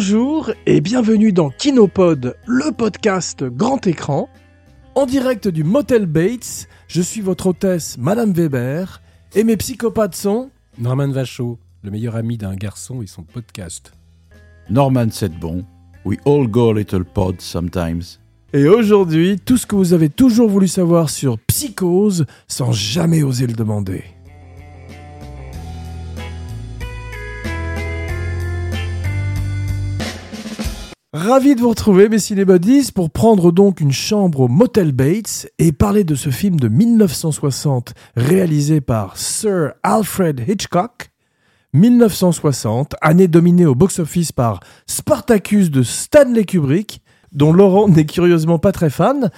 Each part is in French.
Bonjour et bienvenue dans Kinopod, le podcast grand écran. En direct du Motel Bates, je suis votre hôtesse Madame Weber et mes psychopathes sont Norman Vachaud, le meilleur ami d'un garçon et son podcast. Norman Sedbon, We all go a little pod sometimes. Et aujourd'hui, tout ce que vous avez toujours voulu savoir sur Psychose sans jamais oser le demander. Ravi de vous retrouver, mes cinébodies, pour prendre donc une chambre au Motel Bates et parler de ce film de 1960 réalisé par Sir Alfred Hitchcock. 1960, année dominée au box-office par Spartacus de Stanley Kubrick, dont Laurent n'est curieusement pas très fan.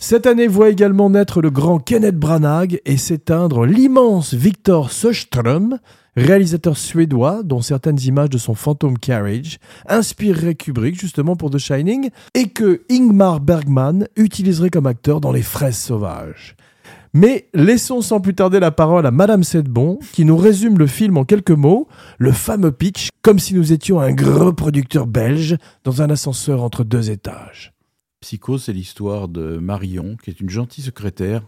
Cette année voit également naître le grand Kenneth Branagh et s'éteindre l'immense Victor Söström, réalisateur suédois dont certaines images de son Phantom Carriage inspireraient Kubrick justement pour The Shining et que Ingmar Bergman utiliserait comme acteur dans Les Fraises Sauvages. Mais laissons sans plus tarder la parole à Madame Sedbon, qui nous résume le film en quelques mots, le fameux pitch, comme si nous étions un gros producteur belge dans un ascenseur entre deux étages. Psycho, c'est l'histoire de Marion, qui est une gentille secrétaire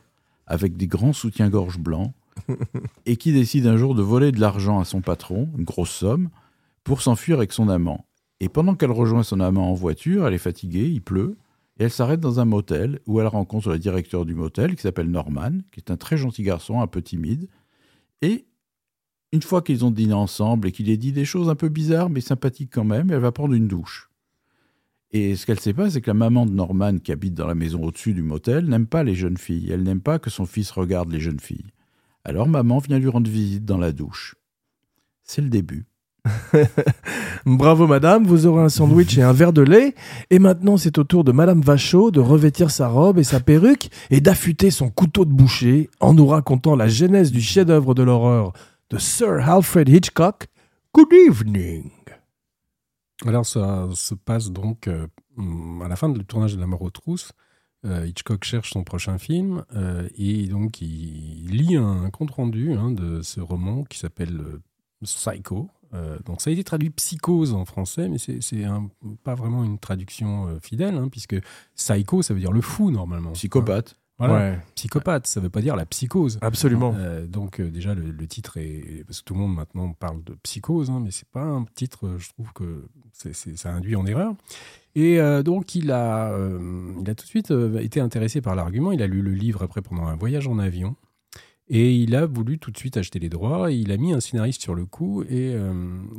avec des grands soutiens-gorge blancs, et qui décide un jour de voler de l'argent à son patron, une grosse somme, pour s'enfuir avec son amant. Et pendant qu'elle rejoint son amant en voiture, elle est fatiguée, il pleut, et elle s'arrête dans un motel où elle rencontre le directeur du motel qui s'appelle Norman, qui est un très gentil garçon, un peu timide. Et une fois qu'ils ont dîné ensemble et qu'il ait dit des choses un peu bizarres mais sympathiques quand même, elle va prendre une douche. Et ce qu'elle ne sait pas, c'est que la maman de Norman, qui habite dans la maison au-dessus du motel, n'aime pas les jeunes filles. Elle n'aime pas que son fils regarde les jeunes filles. Alors maman vient lui rendre visite dans la douche. C'est le début. Bravo madame, vous aurez un sandwich et un verre de lait. Et maintenant c'est au tour de madame Vachaud de revêtir sa robe et sa perruque et d'affûter son couteau de boucher en nous racontant la genèse du chef-d'œuvre de l'horreur de Sir Alfred Hitchcock. Good evening. Alors ça se passe donc euh, à la fin du tournage de La mort aux trousses. Euh, Hitchcock cherche son prochain film euh, et donc il lit un compte-rendu hein, de ce roman qui s'appelle euh, Psycho. Donc ça a été traduit psychose en français, mais c'est pas vraiment une traduction fidèle, hein, puisque psycho, ça veut dire le fou normalement. Psychopathe. Voilà. Ouais, Psychopathe, ça veut pas dire la psychose. absolument. Euh, donc euh, déjà le, le titre est parce que tout le monde maintenant parle de psychose, hein, mais c'est pas un titre. euh, je trouve que ça induit en erreur. Et euh, donc il a, il a tout de suite été intéressé par l'argument. Il a lu le livre après pendant un voyage en avion. Et il a voulu tout de suite acheter les droits. Et il a mis un scénariste sur le coup. Et,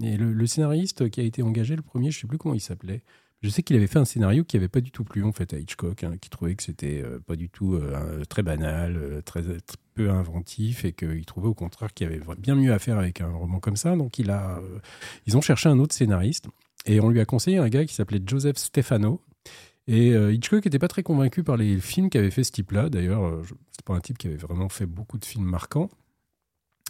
et le, le scénariste qui a été engagé, le premier, je sais plus comment il s'appelait. Je sais qu'il avait fait un scénario qui avait pas du tout plu en fait à Hitchcock, hein, qui trouvait que c'était euh, pas du tout euh, très banal, euh, très, peu inventif, et qu'il trouvait au contraire qu'il y avait bien mieux à faire avec un roman comme ça. Donc ils ont cherché un autre scénariste et on lui a conseillé un gars qui s'appelait Joseph Stefano. Et Hitchcock n'était pas très convaincu par les films qu'avait fait ce type-là. D'ailleurs, c'était pas un type qui avait vraiment fait beaucoup de films marquants.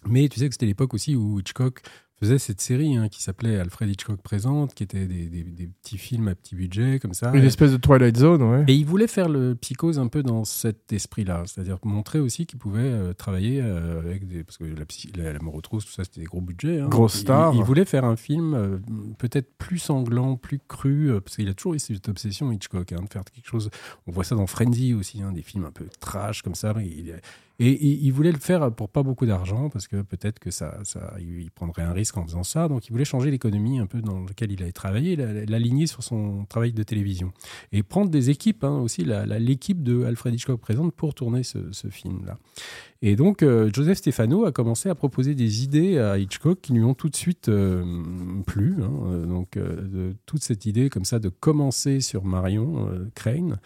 Mais tu sais que c'était l'époque aussi où Hitchcock faisait cette série hein, qui s'appelait Alfred Hitchcock présente, qui était des, des- des petits films à petit budget comme ça. Une espèce de Twilight Zone, ouais. Et il voulait faire le psychose un peu dans cet esprit-là, c'est-à-dire montrer aussi qu'il pouvait euh, travailler euh, avec des. Parce que la, psy- la, la tout ça, c'était des gros budgets. hein. Grosse Il- star. Il, voulait faire un film euh, peut-être plus sanglant, plus cru, parce qu'il a toujours eu cette obsession, Hitchcock, hein, de faire quelque chose. On voit ça dans Frenzy aussi, hein, des films un peu trash comme ça. Il- et il, voulait le faire pour pas beaucoup d'argent, parce que peut-être que ça, ça, il prendrait un risque en faisant ça. Donc il voulait changer l'économie un peu dans laquelle il avait travaillé, la- l'aligner sur son travail de télévision et prendre des équipes hein, aussi, l'équipe de Alfred Hitchcock présente pour tourner ce, film-là. Et donc, euh, Joseph Stefano a commencé à proposer des idées à Hitchcock qui lui ont tout de suite euh, plu. hein. Euh, donc, toute cette idée comme ça de commencer sur Marion Crane.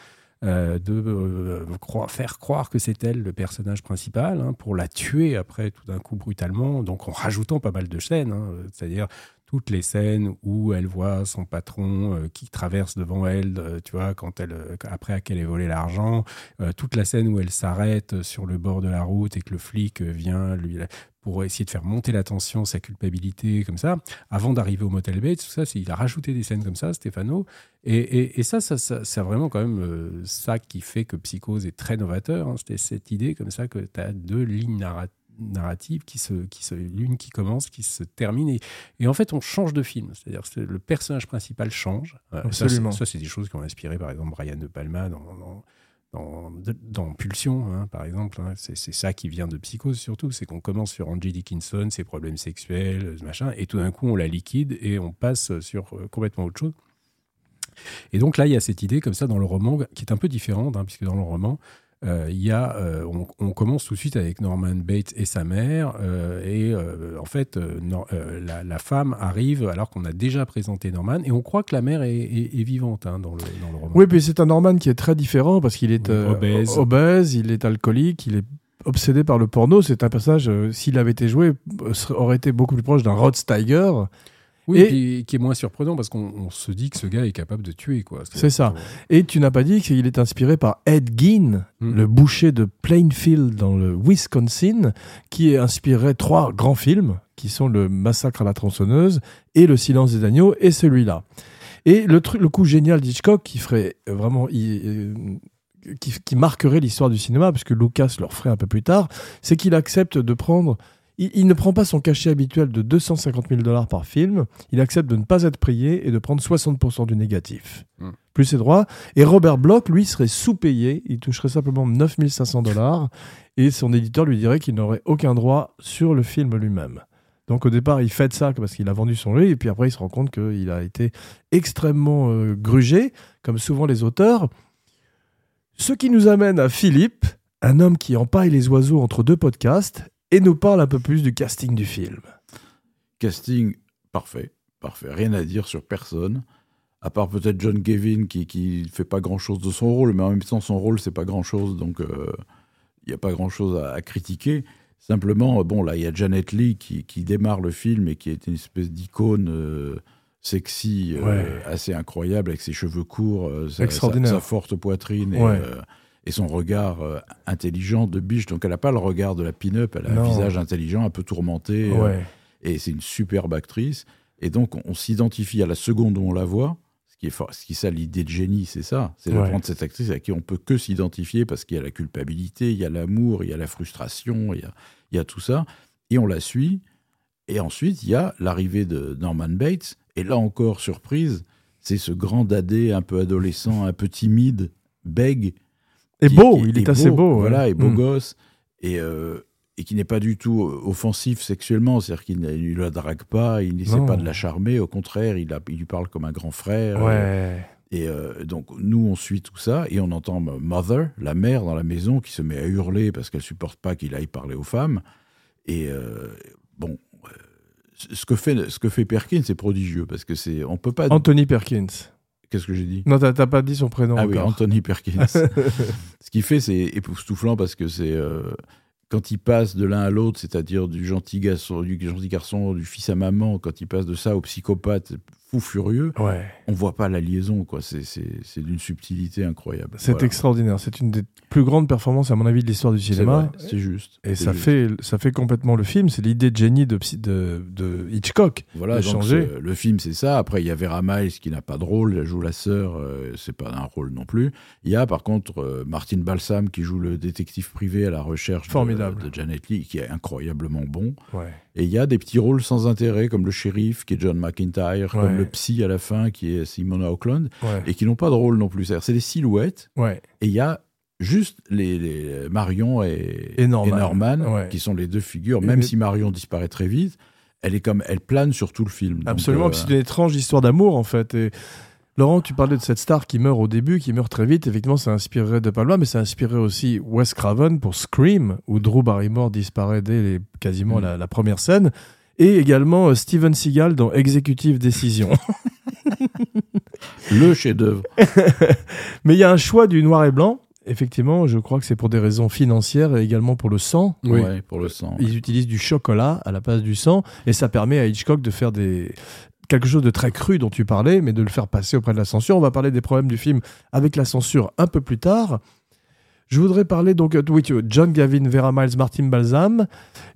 Euh, de euh, faire croire que c'est elle le personnage principal hein, pour la tuer après tout d'un coup brutalement donc en rajoutant pas mal de scènes hein, c'est-à-dire toutes les scènes où elle voit son patron euh, qui traverse devant elle, euh, tu vois, quand elle, euh, après qu'elle ait volé l'argent, toute la scène où elle s'arrête sur le bord de la route et que le flic vient lui pour essayer de faire monter la tension, sa culpabilité, comme ça, avant d'arriver au motel Bates, tout ça, il a rajouté des scènes comme ça, Stéphano, et, ça, c'est vraiment quand même ça qui fait que Psychose est très novateur, hein. c'était cette idée comme ça que tu as deux lignes narratives narrative qui se, qui se, l'une qui commence, qui se termine. Et, et en fait, on change de film. C'est-à-dire que le personnage principal change. Euh, ça, Absolument. Ça, c'est des choses qui ont inspiré, par exemple, Brian De Palma dans, dans, dans, dans Pulsion, hein, par exemple. hein. C'est c'est ça qui vient de Psychose, surtout. C'est qu'on commence sur Angie Dickinson, ses problèmes sexuels, ce machin, et tout d'un coup, on la liquide et on passe sur euh, complètement autre chose. Et donc là, il y a cette idée comme ça dans le roman qui est un peu différente, hein, puisque dans le roman, il y a, euh, on, on commence tout de suite avec Norman Bates et sa mère, euh, et euh, en fait, euh, euh, la, la femme arrive alors qu'on a déjà présenté Norman, et on croit que la mère est, est- est vivante hein, dans, le, dans le roman. Oui, puis c'est un Norman qui est très différent parce qu'il est euh, obèse. obèse, il est alcoolique, il est obsédé par le porno. C'est un personnage, euh, s'il avait été joué, euh, aurait été beaucoup plus proche d'un Rod Steiger. Oui, Et- puis qui est moins surprenant parce qu'on on se dit que ce gars est capable de tuer. quoi. C'est ça. Et tu n'as pas dit qu'il est inspiré par Ed Gein, Mm. le boucher de Plainfield dans le Wisconsin, qui inspirait trois grands films, qui sont le Massacre à la tronçonneuse et Le Silence des agneaux, et celui-là. Et le, truc, le coup génial d'Hitchcock, qui ferait vraiment... il- euh, qui, qui marquerait l'histoire du cinéma, puisque Lucas le referait un peu plus tard, c'est qu'il accepte de prendre... Il, il ne prend pas son cachet habituel de 250 000 dollars par film, il accepte de ne pas être payé et de prendre 60% du négatif. Mm. Plus ses droits. Et Robert Bloch, lui, serait sous-payé, il toucherait simplement 9500 dollars, et son éditeur lui dirait qu'il n'aurait aucun droit sur le film lui-même. Donc au départ, il fait ça parce qu'il a vendu son livre, et puis après, il se rend compte qu'il a été extrêmement euh, grugé, comme souvent les auteurs. Ce qui nous amène à Philippe, un homme qui empaille les oiseaux entre deux podcasts, et nous parle un peu plus du casting du film. Casting parfait, parfait. Rien à dire sur personne. À part peut-être John Gavin qui qui fait pas grand-chose de son rôle, mais en même temps son rôle c'est pas grand-chose, donc euh, il n'y a pas grand-chose à, à critiquer. Simplement, bon là il y a Janet Lee qui, qui démarre le film et qui est une espèce d'icône euh, sexy, euh, assez incroyable avec ses cheveux courts, euh, sa, Extraordinaire. sa- sa forte poitrine et, Ouais. Et son regard euh, intelligent de biche. Donc elle n'a pas le regard de la pin-up, elle a Non. un visage intelligent, un peu tourmenté. euh, et c'est une superbe actrice. Et donc, on, s'identifie à la seconde où on la voit. Ce qui est, fort- ce qui ça, l'idée de génie, c'est ça. C'est de Ouais. prendre cette actrice à qui on peut que s'identifier parce qu'il y a la culpabilité, il y a l'amour, il y a la frustration, il y a, il y a tout ça. Et on la suit. Et ensuite, il y a l'arrivée de Norman Bates. Et là encore, surprise, c'est ce grand dadé un peu adolescent, un peu timide, bègue. Et qui- beau, qui il est assez beau. Voilà, ouais. et beau Mm. gosse. Et, euh, et qui n'est pas du tout euh, offensif sexuellement. C'est-à-dire qu'il ne la drague pas, il n'essaie pas de la charmer. Au contraire, il, a- il lui parle comme un grand frère. Ouais. Et euh, donc, nous, on suit tout ça et on entend Mother, la mère dans la maison, qui se met à hurler parce qu'elle supporte pas qu'il aille parler aux femmes. Et euh, bon, euh, ce que fait, ce que fait Perkins, c'est prodigieux parce que c'est, on peut pas. Anthony Perkins. Qu'est-ce que j'ai dit Non, t'as pas dit son prénom Ah oui. Anthony Perkins. Ce qu'il fait, c'est époustouflant parce que c'est euh, quand il passe de l'un à l'autre, c'est-à-dire du gentil garçon, du gentil garçon, du fils à maman, quand il passe de ça au psychopathe fou furieux, Ouais. on voit pas la liaison, quoi. C'est c'est- c'est d'une subtilité incroyable. C'est Voilà. extraordinaire. C'est une des plus grandes performances, à mon avis, de l'histoire du cinéma. C'est juste. Et ça juste. fait, ça fait complètement le film. C'est l'idée de génie de, de, de Hitchcock. Voilà, de changer. le film c'est ça. Après il y a Vera Miles qui n'a pas de rôle, elle joue la sœur, euh, c'est pas un rôle non plus. Il y a par contre euh, Martin Balsam qui joue le détective privé à la recherche de- Formidable. De, Janet Lee qui est incroyablement bon. Ouais. Et il y a des petits rôles sans intérêt comme le shérif qui est John McIntyre, comme le psy à la fin qui est Simona Oakland Ouais. et qui n'ont pas de rôle non plus. C'est-à-dire, C'est des silhouettes ouais. et il y a juste les, les Marion et, Et Norman. Qui sont les deux figures. Même si Marion disparaît très vite, elle est comme elle plane sur tout le film. Absolument. euh, C'est une étrange histoire d'amour, en fait. Et Laurent, tu parlais de cette star qui meurt au début, qui meurt très vite. Effectivement, ça inspirerait De Palma, mais ça inspirerait aussi Wes Craven pour Scream, où Drew Barrymore disparaît dès les- quasiment Mm. la, la première scène. Et également euh, Steven Seagal dans Executive Decision. le chef-d'œuvre. mais il y a un choix du noir et blanc. Effectivement, je crois que c'est pour des raisons financières et également pour le sang. Oui. Pour le sang. Ils utilisent du chocolat à la place du sang et ça permet à Hitchcock de faire des quelque chose de très cru dont tu parlais, mais de le faire passer auprès de la censure. On va parler des problèmes du film avec la censure un peu plus tard. Je voudrais parler donc euh, oui, tu- John Gavin, Vera Miles, Martin Balsam.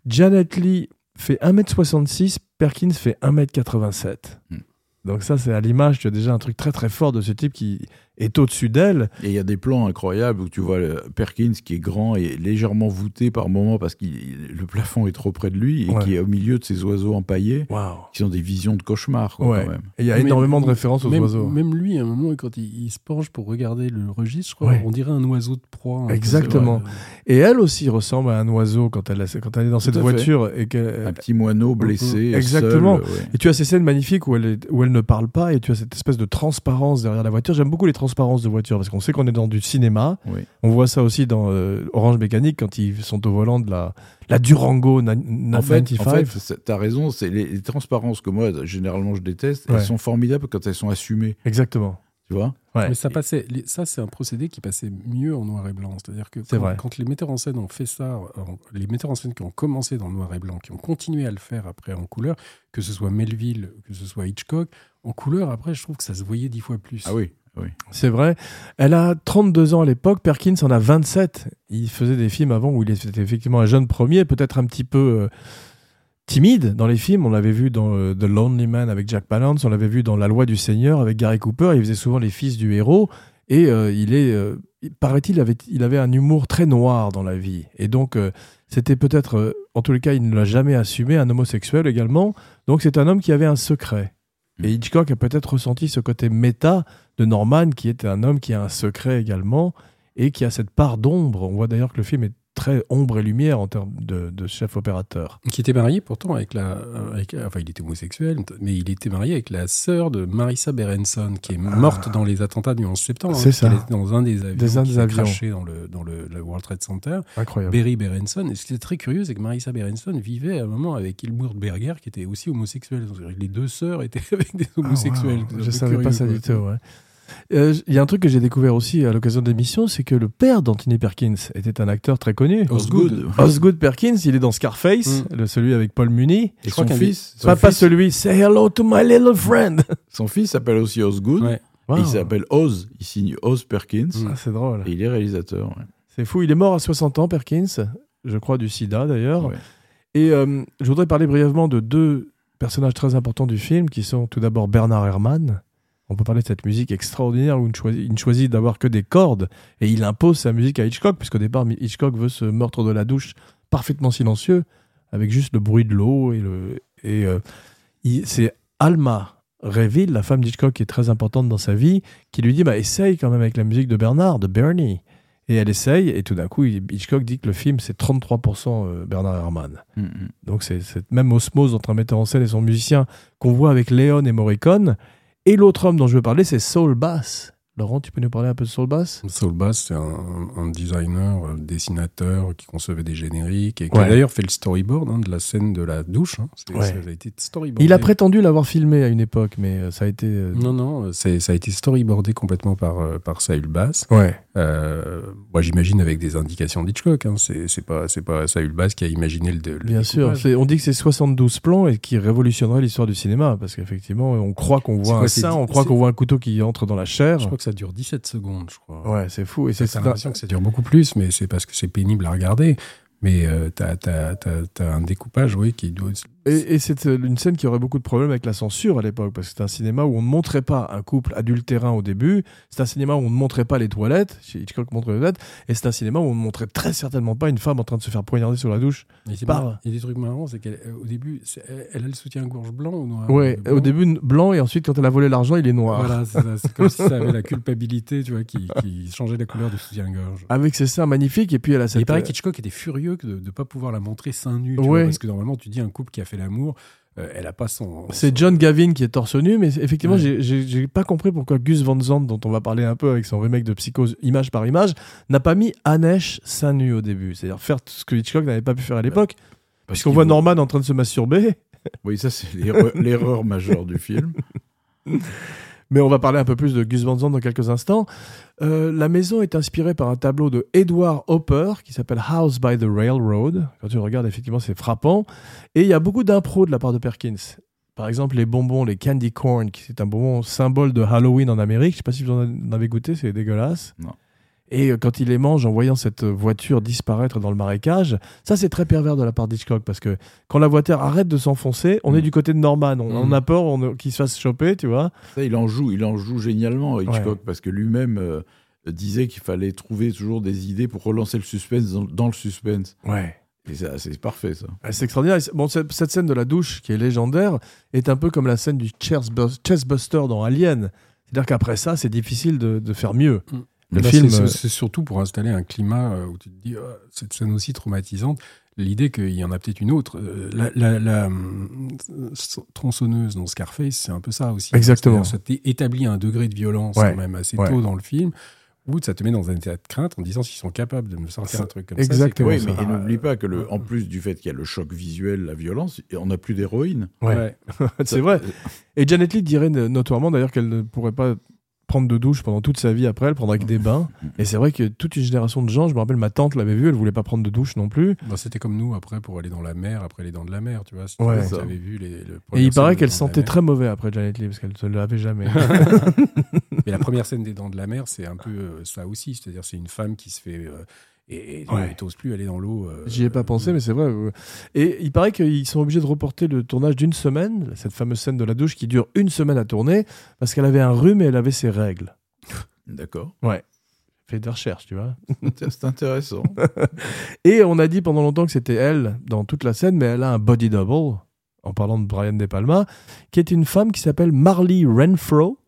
Janet Lee fait 1m66, Perkins fait 1m87. Hmm. Donc ça, c'est à l'image, tu as déjà un truc très très fort de ce type qui est au-dessus d'elle. Et il y a des plans incroyables où tu vois Perkins qui est grand et légèrement voûté par moment parce que le plafond est trop près de lui et Ouais. qui est au milieu de ces oiseaux empaillés Waouh. qui sont des visions de cauchemar quoi, Ouais. quand même. Et il y a Mais- énormément de références aux même, oiseaux. Même lui, à un moment, quand il, il se penche pour regarder le registre, je crois, Ouais. on dirait un oiseau de proie. Exactement. Et elle aussi ressemble à un oiseau quand elle, quand elle est dans cette voiture. Et que, Un petit moineau blessé. Exactement. seul, ouais. Et tu as ces scènes magnifiques où elle, est- où elle ne parle pas et tu as cette espèce de transparence derrière la voiture. J'aime beaucoup les transparences de voiture parce qu'on sait qu'on est dans du cinéma. Oui. On voit ça aussi dans euh, Orange Mécanique quand ils sont au volant de la, la Durango na- En fait, 95. en fait c'est- t'as raison, c'est les, les transparences que moi, généralement, je déteste, Ouais. elles sont formidables quand elles sont assumées, Exactement. tu vois? Ouais. Mais ça passait, ça c'est un procédé qui passait mieux en noir et blanc. C'est-à-dire que C'est quand, vrai. quand les metteurs en scène ont fait ça, les metteurs en scène qui ont commencé dans le noir et blanc, qui ont continué à le faire après en couleur, que ce soit Melville, que ce soit Hitchcock, en couleur après, je trouve que ça se voyait dix fois plus. Ah oui, oui. C'est vrai. Elle a 32 ans à l'époque. Perkins en a 27. Il faisait des films avant où il était effectivement un jeune premier, peut-être un petit peu euh, timide dans les films. On l'avait vu dans euh, The Lonely Man avec Jack Palance. On l'avait vu dans La Loi du Seigneur avec Gary Cooper. Il faisait souvent les fils du héros. Et euh, il est, euh, il- paraît-il, avait, il avait un humour très noir dans la vie. Et donc, euh, c'était peut-être, en tous les cas, il ne l'a jamais assumé, un homosexuel également. Donc, c'est un homme qui avait un secret. Et Hitchcock a peut-être ressenti ce côté méta de Norman, qui est un homme qui a un secret également, et qui a cette part d'ombre. On voit d'ailleurs que le film est très ombre et lumière en termes de, de chef opérateur. Qui était marié pourtant avec la. avec- enfin, il était homosexuel, mais il était marié avec la sœur de Marissa Berenson, qui est morte dans les attentats du 11 septembre. Ah. C'est hein, ça. Elle était dans un des avions Des- qui des s'est avions. craché dans le, dans le, le World Trade Center. Incroyable. Berry Berenson. Et ce qui est très curieux, c'est que Marissa Berenson vivait à un moment avec Ilmur Berger, qui était aussi homosexuel. Les deux sœurs étaient avec des Ah, homosexuels. wow. Je peu savais pas ça quoi. du tout. ouais. Euh, Il y a un truc que j'ai découvert aussi à l'occasion de l'émission, c'est que le père d'Anthony Perkins était un acteur très connu. Osgood. Osgood Perkins, il est dans Scarface, Mm. le, celui avec Paul Muni. Et Je crois son fils, son Pas, pas celui, say hello to my little friend. son fils s'appelle aussi Osgood. Ouais. Et Wow. il s'appelle Oz. Il signe Oz Perkins. Mm. Ah, c'est drôle. Et il est réalisateur. ouais. C'est fou. Il est mort à 60 ans, Perkins. Je crois du sida d'ailleurs. Ouais. Et euh, je voudrais parler brièvement de deux personnages très importants du film qui sont tout d'abord Bernard Herrmann. On peut parler de cette musique extraordinaire où il ne choisit, d'avoir que des cordes et il impose sa musique à Hitchcock, puisqu'au départ, Hitchcock veut ce meurtre de la douche parfaitement silencieux, avec juste le bruit de l'eau. Et, le, et euh, c'est Alma Reville, la femme d'Hitchcock qui est très importante dans sa vie, qui lui dit bah, essaye quand même avec la musique de Bernard, de Bernie. Et elle essaye, et tout d'un coup, Hitchcock dit que le film, c'est 33% euh, Bernard Herrmann. Mm, mm. Donc c'est cette même osmose entre un metteur en scène et son musicien qu'on voit avec Léon et Morricone. Et l'autre homme dont je veux parler, c'est Saul Bass. Laurent, tu peux nous parler un peu de Saul Bass? Saul Bass, c'est un, un designer, euh, dessinateur qui concevait des génériques et qui Ouais. a d'ailleurs fait le storyboard hein, de la scène de la douche. hein. C'est- Ouais. Ça a été storyboardé. Il a prétendu l'avoir filmé à une époque, mais euh, ça a été... euh, Non, non, ça a été storyboardé complètement par, par Saül Bass. Ouais. Euh, moi, j'imagine avec des indications d'Hitchcock. Hein. C'est c'est pas, c'est pas Saül Bass qui a imaginé le, le Bien sûr. On dit que c'est 72 plans et qui révolutionnerait l'histoire du cinéma, parce qu'effectivement, on croit qu'on voit quoi, un sein, on croit qu'on voit un couteau qui entre dans la chair. Je crois que ça dure 17 secondes, je crois. Ouais, c'est fou. Et c'est l'impression que ça dure beaucoup plus, mais c'est parce que c'est pénible à regarder. Mais euh, t'as t'as- t'as- t'as un découpage, oui, qui doit. Et, et c'est euh, une scène qui aurait beaucoup de problèmes avec la censure à l'époque, parce que c'est un cinéma où on ne montrait pas un couple adultérin au début, c'est un cinéma où on ne montrait pas les toilettes, chez Hitchcock montre les toilettes, et c'est un cinéma où on ne montrait très certainement pas une femme en train de se faire poignarder sur la douche. Il y a des trucs marrants, c'est qu'au début, c'est- elle, elle a le soutien-gorge blanc ou noir? Ouais, Blanc. au début blanc, et ensuite quand elle a volé l'argent, il est noir. Voilà, c'est comme si ça avait la culpabilité, tu vois, qui, qui changeait la couleur du soutien-gorge. Avec ses seins magnifiques, et puis elle a Et cette... il paraît qu'Hitchcock était furieux de ne pas pouvoir la montrer seins nus, Ouais. parce que normalement, tu dis un couple qui a fait l'amour, euh, elle a pas son. C'est son- John Gavin qui est torse nu, mais effectivement, Ouais. j'ai- pas compris pourquoi Gus Van Sant, dont on va parler un peu avec son remake de Psychose image par image, n'a pas mis Anesh seins nus au début. C'est-à-dire faire tout ce que Hitchcock n'avait pas pu faire à l'époque. Parce Puisqu'on qu'il voit Norman en train de se masturber, Oui, ça, c'est l'erreur majeure du film. mais on va parler un peu plus de Gus Van Sant dans quelques instants. Euh, la maison est inspirée par un tableau de Edward Hopper qui s'appelle House by the Railroad. Quand tu regardes, effectivement, c'est frappant. Et il y a beaucoup d'impro de la part de Perkins. Par exemple, les bonbons, les candy corn, qui c'est un bonbon symbole de Halloween en Amérique. Je sais pas si vous en avez goûté, c'est dégueulasse. Non. Et euh, quand il les mange en voyant cette voiture disparaître dans le marécage, ça c'est très pervers de la part d'Hitchcock parce que quand la voiture arrête de s'enfoncer, on Mm. est du côté de Norman. On, on Mm. a peur on- qu'il se fasse choper, tu vois. Ça, il en joue, il en joue génialement, Hitchcock, parce que lui-même euh, disait qu'il fallait trouver toujours des idées pour relancer le suspense dans, dans le suspense. Ouais. Et ça, c'est parfait, ça. Ah, C'est extraordinaire. Bon, cette, scène de la douche, qui est légendaire, est un peu comme la scène du chestbuster dans Alien. C'est-à-dire qu'après ça, c'est difficile de, de faire mieux. Mm. Le Bah, film, c'est- euh, c'est surtout pour installer un climat euh, où tu te dis, Ah, cette scène aussi traumatisante, l'idée qu'il y en a peut-être une autre. Euh, La, la- la, s- tronçonneuse dans Scarface, c'est un peu ça aussi. Exactement. Ça t'établit un degré de violence Ouais. quand même assez Ouais. tôt dans le film, où ça te met dans un état de crainte en disant s'ils sont capables de me sortir un truc comme exactement. ça. Oui, c'est mais Ah, n'oublie pas que, le, en plus du fait qu'il y a le choc visuel, la violence, on n'a plus d'héroïne. Ouais. ouais. c'est vrai. Et Janet Leigh dirait no- notoirement d'ailleurs qu'elle ne pourrait pas prendre de douche pendant toute sa vie après, elle prendrait que des bains. Et c'est vrai que toute une génération de gens, je me rappelle, ma tante l'avait vu, elle voulait pas prendre de douche non plus. Bah, C'était comme nous après pour aller dans la mer, après les dents de la mer, tu vois. Si Ouais. tu Ça. avais vu les. le Et il paraît qu'elle sentait très mauvais après Janet Leigh, parce qu'elle ne l'avait jamais. Mais la première scène des Dents de la Mer, c'est un peu euh, ça aussi. C'est-à-dire, c'est une femme qui se fait. euh, et et Ouais. plus aller dans l'eau. euh, J'y ai pas euh, pensé, mais c'est vrai. ouais. Et il paraît qu'ils sont obligés de reporter le tournage d'une semaine, cette fameuse scène de la douche qui dure une semaine à tourner, parce qu'elle avait un rhume et elle avait ses règles. D'accord. Fait des recherches, tu vois. C'est intéressant. Et on a dit pendant longtemps que c'était elle dans toute la scène, mais elle a un body double, en parlant de Brian De Palma, qui est une femme qui s'appelle Marley Renfro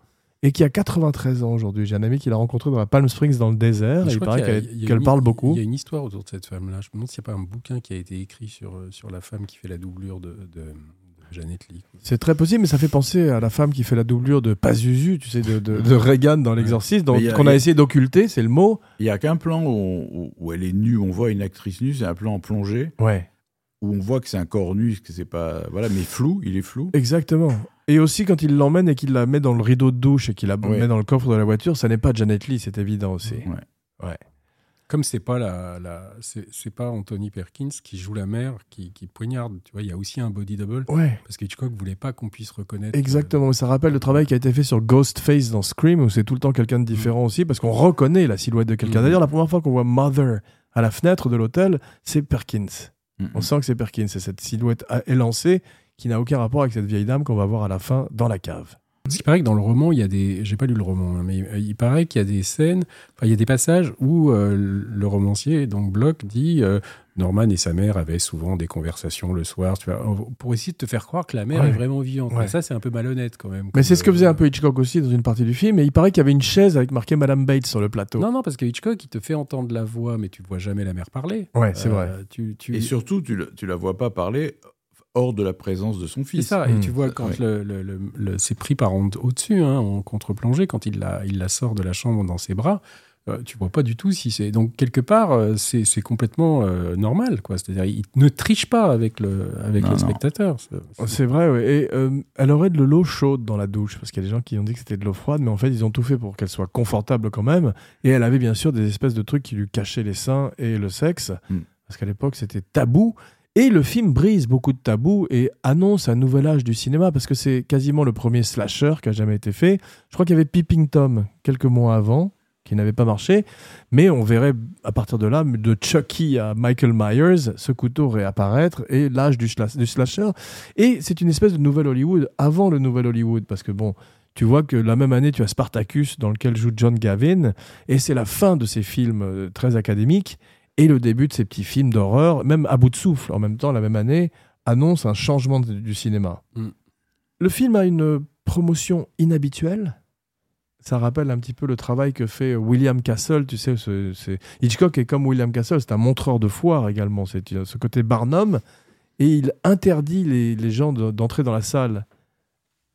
et qui a 93 ans aujourd'hui. J'ai un ami qui l'a rencontrée dans la Palm Springs dans le désert. je Et il crois paraît qu'elle une- parle beaucoup. Il y a une histoire autour de cette femme-là. Je me demande s'il n'y a pas un bouquin qui a été écrit sur, euh, sur la femme qui fait la doublure de, de, de Janet Leigh. quoi. C'est très possible, mais ça fait penser à la femme qui fait la doublure de Pazuzu, tu sais, de, de, de Reagan dans l'exorciste, qu'on a a- essayé d'occulter, c'est le mot. Il n'y a qu'un plan où, on- où elle est nue, on voit une actrice nue, c'est un plan en plongée, Ouais. où on voit que c'est un corps nu, que c'est pas. Voilà, mais flou, il est flou. Exactement. Et aussi, quand il l'emmène et qu'il la met dans le rideau de douche et qu'il la Ouais. met dans le coffre de la voiture, ça n'est pas Janet Leigh, c'est évident aussi. Ouais. Comme c'est pas la, la c'est pas Anthony Perkins qui joue la mère qui, qui poignarde. Tu vois, il y a aussi un body double Ouais. parce que Hitchcock voulait pas qu'on puisse reconnaître. euh, Exactement, ça rappelle le travail qui a été fait sur Ghostface dans Scream, où c'est tout le temps quelqu'un de différent aussi, parce qu'on reconnaît la silhouette de quelqu'un. Mhm. D'ailleurs, la première fois qu'on voit Mother à la fenêtre de l'hôtel, c'est Perkins. Mhm. On sent que c'est Perkins, c'est cette silhouette a- élancée qui n'a aucun rapport avec cette vieille dame qu'on va voir à la fin dans la cave. Parce qu'il paraît que dans le roman, il y a des. J'ai pas lu le roman, hein, mais euh, il paraît qu'il y a des scènes, enfin, il y a des passages où euh, le romancier, donc Bloch, dit euh, Norman et sa mère avaient souvent des conversations le soir, tu vois, pour essayer de te faire croire que la mère Ouais. est vraiment vivante. Ouais. Ça, c'est un peu malhonnête quand même. Mais c'est ce que faisait un peu Hitchcock aussi dans une partie du film, et il paraît qu'il y avait une chaise avec marqué Madame Bates sur le plateau. Non, non, parce que Hitchcock, il te fait entendre la voix, mais tu vois jamais la mère parler. Ouais, c'est Euh, vrai. Tu, tu... Et surtout, tu, le- tu la vois pas parler hors de la présence de son C'est fils. ça, Hmm. et tu vois quand Ouais. le, le- le- le- c'est pris par en- au-dessus, hein, en contre-plongée, quand il la, il la sort de la chambre dans ses bras, euh, tu vois pas du tout si c'est. Donc, quelque part, euh, c'est c'est complètement euh, normal, quoi. C'est-à-dire, il ne triche pas avec le, avec Non, le non. spectateur. C'est- c'est- C'est vrai, ouais. Et euh, elle aurait de l'eau chaude dans la douche, parce qu'il y a des gens qui ont dit que c'était de l'eau froide, mais en fait, ils ont tout fait pour qu'elle soit confortable quand même. Et elle avait bien sûr des espèces de trucs qui lui cachaient les seins et le sexe, Mm. parce qu'à l'époque, c'était tabou. Et le film brise beaucoup de tabous et annonce un nouvel âge du cinéma, parce que c'est quasiment le premier slasher qui a jamais été fait. Je crois qu'il y avait Peeping Tom quelques mois avant, qui n'avait pas marché, mais on verrait à partir de là, de Chucky à Michael Myers, ce couteau réapparaître et l'âge du, du slasher. Et c'est une espèce de nouvelle Hollywood avant le nouvel Hollywood, parce que bon, tu vois que la même année, tu as Spartacus dans lequel joue John Gavin, et c'est la fin de ces films euh, très académiques et le début de ces petits films d'horreur, même à bout de souffle, en même temps, la même année, annonce un changement de- du cinéma. Mm. Le film a une promotion inhabituelle. Ça rappelle un petit peu le travail que fait William Castle. Tu sais, Hitchcock est comme William Castle, c'est un montreur de foire également. C'est ce côté Barnum. Et il interdit les, les gens de- d'entrer dans la salle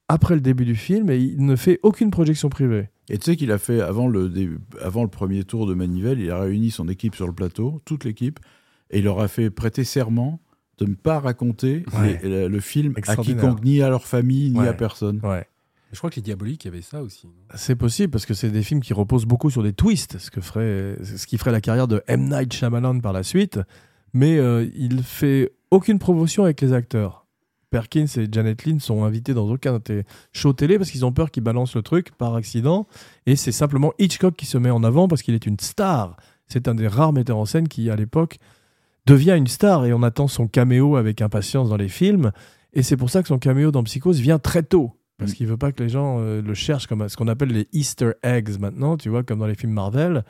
après le début du film et il ne fait aucune projection privée. Et tu sais qu'il a fait, avant le, début- avant le premier tour de Manivelle, il a réuni son équipe sur le plateau, toute l'équipe, et il leur a fait prêter serment de ne pas raconter Ouais. les- le, le film à quiconque, ni à leur famille, ni Ouais. à personne. Ouais. Je crois que les Diaboliques, il y avait ça aussi. C'est possible parce que c'est des films qui reposent beaucoup sur des twists, ce, que ferait, ce qui ferait la carrière de M. Night Shyamalan par la suite. Mais euh, il fait aucune promotion avec les acteurs. Perkins et Janet ne sont invités dans aucun show télé parce qu'ils ont peur qu'ils balancent le truc par accident. Et c'est simplement Hitchcock qui se met en avant parce qu'il est une star. C'est un des rares metteurs en scène qui, à l'époque, devient une star et on attend son caméo avec impatience dans les films. Et c'est pour ça que son caméo dans Psychose vient très tôt. Parce Mm. qu'il veut pas que les gens euh, le cherchent comme ce qu'on appelle les Easter eggs maintenant, tu vois, comme dans les films Marvel.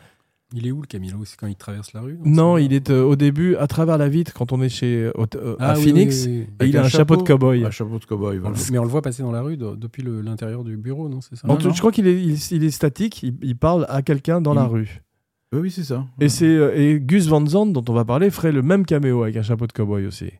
Il est où le Camilo? C'est quand il traverse la rue Non, il est euh, au début à travers la vitre quand on est chez au- euh, à Ah oui, Phoenix. oui, oui, oui. Et il a un chapeau de cow-boy. Un chapeau de cow-boy, voilà. Mais on le voit passer dans la rue de- depuis l'intérieur du bureau, non C'est ça? Non, non. je crois qu'il est, il, il est statique, il, il parle à quelqu'un dans la rue. Oui, oui, c'est ça. Et, c'est, euh, et Gus Van Zandt, dont on va parler, ferait le même caméo avec un chapeau de cow-boy aussi.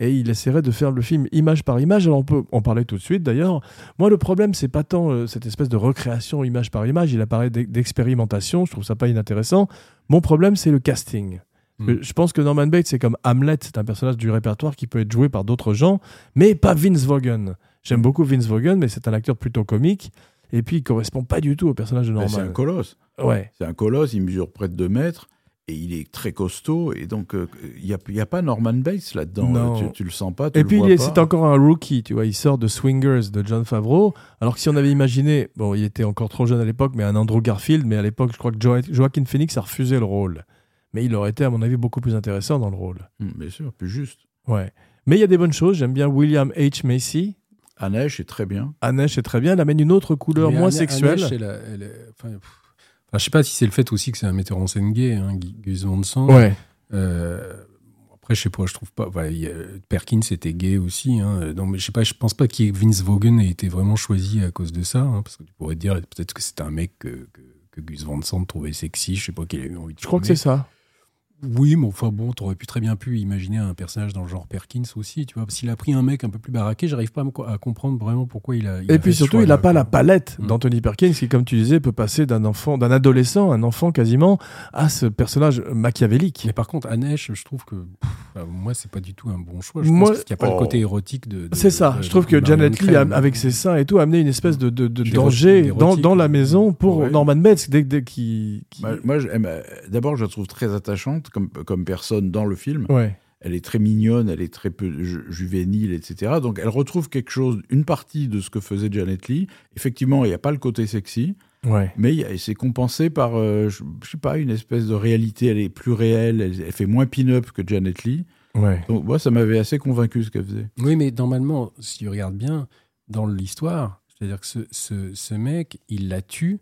Et il essaierait de faire le film image par image. Alors on peut en parler tout de suite d'ailleurs. Moi, le problème, c'est pas tant euh, cette espèce de recréation image par image. Il apparaît d'e- d'expérimentation. Je trouve ça pas inintéressant. Mon problème, c'est le casting. Mm. Euh, Je pense que Norman Bates, c'est comme Hamlet, c'est un personnage du répertoire qui peut être joué par d'autres gens, mais pas Vince Vaughn. J'aime beaucoup Vince Vaughn, mais c'est un acteur plutôt comique. Et puis, il correspond pas du tout au personnage de Ben, c'est un Norman. colosse. Ouais. C'est un colosse, il mesure près de 2 mètres et il est très costaud. Et donc, euh, il n'y a, y a pas Norman Bates là-dedans. Non. Tu, tu le sens pas. Tu Et le puis, c'est encore un rookie, tu vois. Il sort de Swingers de John Favreau. Alors que si on avait imaginé, bon, il était encore trop jeune à l'époque, mais un Andrew Garfield, mais à l'époque, je crois que Jo- Joaquin Phoenix a refusé le rôle. Mais il aurait été, à mon avis, beaucoup plus intéressant dans le rôle. Hum, bien sûr, plus juste. Ouais. Mais il y a des bonnes choses. J'aime bien William H. Macy. Anesh est très bien. Anesh est très bien. Elle amène une autre couleur Mais moins Anne- sexuelle. Annesh, elle a- elle est- enfin, pff. Enfin, je sais pas si c'est le fait aussi que c'est un metteur en scène gay, hein, Gu- Gus Van Sant. Ouais. Euh, après, je sais pas, je trouve pas. y a- Perkins était gay aussi. Hein, donc, mais je sais pas, je pense pas que Vince Vaughn ait été vraiment choisi à cause de ça. hein, parce que tu pourrais te dire peut-être que c'était un mec que, que, que Gus Van Sant trouvait sexy. Je sais pas qu'il a eu envie de Je crois que c'est ça. Oui, mais enfin bon, t'aurais pu très bien pu imaginer un personnage dans le genre Perkins aussi, tu vois. S'il a pris un mec un peu plus baraqué, j'arrive pas à, me co- à comprendre vraiment pourquoi il a. il a Et puis surtout, il n'a pas la palette Mm. d'Anthony Perkins qui, comme tu disais, peut passer d'un enfant, d'un adolescent, un enfant quasiment, à ce personnage machiavélique. Mais par contre, Anesh, je trouve que pff, enfin, moi, c'est pas du tout un bon choix. Je Moi- pense qu'il n'y a pas Oh. le côté érotique de. de- C'est ça. de- je trouve de que Janet Lee, avec ses seins et tout, a amené une espèce de, de- de D'érotique- danger dans, la maison pour Ouais. Norman Bates, dès, dès Moi, elle m'a- d'abord, je la trouve très attachante comme, comme personne dans le film. Ouais. Elle est très mignonne, elle est très peu ju- juvénile, etc. Donc, elle retrouve quelque chose, une partie de ce que faisait Janet Lee. Effectivement, il n'y a pas le côté sexy, Ouais. mais c'est compensé par, euh, je, je sais pas, une espèce de réalité. Elle est plus réelle, elle, elle fait moins pin-up que Janet Lee. Ouais. Donc, moi, ça m'avait assez convaincu ce qu'elle faisait. Oui, mais normalement, si tu regardes bien, dans l'histoire, c'est-à-dire que ce, ce, ce mec, il la tue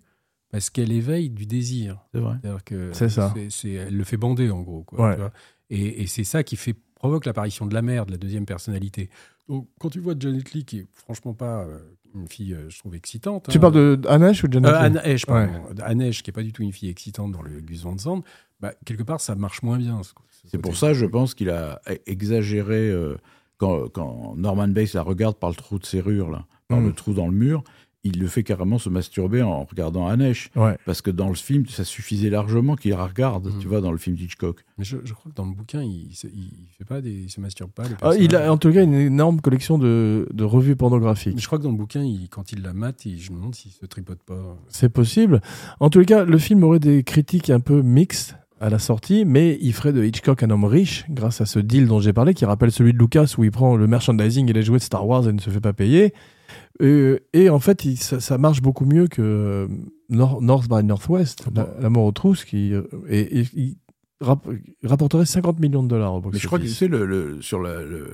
parce qu'elle éveille du désir. C'est vrai. C'est-à-dire que C'est ça. c'est- elle le fait bander, en gros. Quoi, Ouais. tu vois. et et c'est ça qui fait, provoque l'apparition de la mère, de la deuxième personnalité. Donc, quand tu vois Janet Lee, qui est franchement pas euh, une fille, euh, je trouve, excitante. Tu hein, parles de Anesh ou de Janet Euh, Leigh Anne Heche, pardon. Heche, qui est pas du tout une fille excitante dans le Gus Van Sant, bah, quelque part, ça marche moins bien. ce- ce C'est pour ça, je pense qu'il a e- exagéré euh, quand, quand Norman Bates la regarde par le trou de serrure, là, par Mm. le trou dans le mur. Il le fait carrément se masturber en regardant Anesh. Ouais. Parce que dans le film, ça suffisait largement qu'il la regarde, Mm. tu vois, dans le film d'Hitchcock. Mais je, je crois que dans le bouquin, il, il, il fait pas des, il se masturbe pas. les Ah, il a en tout cas une énorme collection de, de revues Mais pornographiques. je crois que dans le bouquin, il- quand il la mate, il- je me demande s'il se tripote pas. C'est possible. En tout cas, le film aurait des critiques un peu mixtes à la sortie, mais il ferait de Hitchcock un homme riche grâce à ce deal dont j'ai parlé, qui rappelle celui de Lucas où il prend le merchandising et les jouets de Star Wars et ne se fait pas payer. Et en fait, il- ça, ça marche beaucoup mieux que euh, Nor- North by Northwest, Ah bon la, la mort aux trousses, qui euh, et, et- il rap- il rapporterait 50 millions de dollars au box Mais je crois que tu sais, le, le- sur la- le,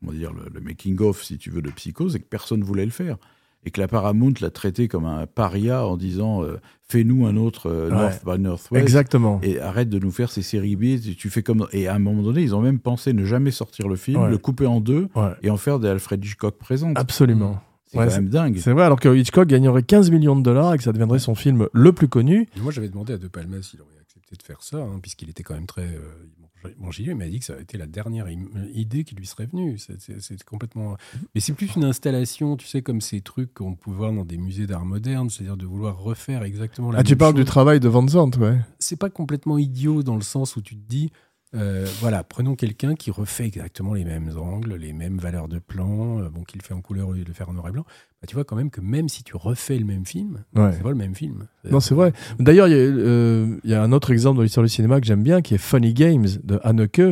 comment dire, le, making-of, si tu veux, de Psychose, c'est que personne ne voulait le faire. Et que la Paramount l'a traité comme un paria en disant euh, fais-nous un autre euh, Ouais. North by Northwest. Exactement. Et arrête de nous faire ces séries B. Tu- fais comme. Et à un moment donné, ils ont même pensé ne jamais sortir le film, Ouais. le couper en deux Ouais, et en faire des Alfred Hitchcock présentes. absolument. C'est Ouais, quand même dingue. C'est vrai, alors que Hitchcock gagnerait 15 millions de dollars et que ça deviendrait son film le plus connu. Moi, j'avais demandé à De Palma s'il aurait accepté de faire ça, hein, puisqu'il était quand même très. Euh, Mangilio, il m'a dit que ça avait été la dernière idée qui lui serait venue. C'est- complètement. Mais c'est plus une installation, tu sais, comme ces trucs qu'on peut voir dans des musées d'art moderne, c'est-à-dire de vouloir refaire exactement la Ah, tu même parles du chose. travail de Van Zandt, ouais. c'est pas complètement idiot dans le sens où tu te dis, euh, voilà, prenons quelqu'un qui refait exactement les mêmes angles, les mêmes valeurs de plan, euh, bon, qu'il fait en couleur au lieu de le faire en noir et blanc. Bah, tu vois quand même que même si tu refais le même film, Ouais. c'est pas le même film. Non, c'est vrai. D'ailleurs, il y, a, euh, il y a un autre exemple dans l'histoire du cinéma que j'aime bien, qui est Funny Games de Haneke,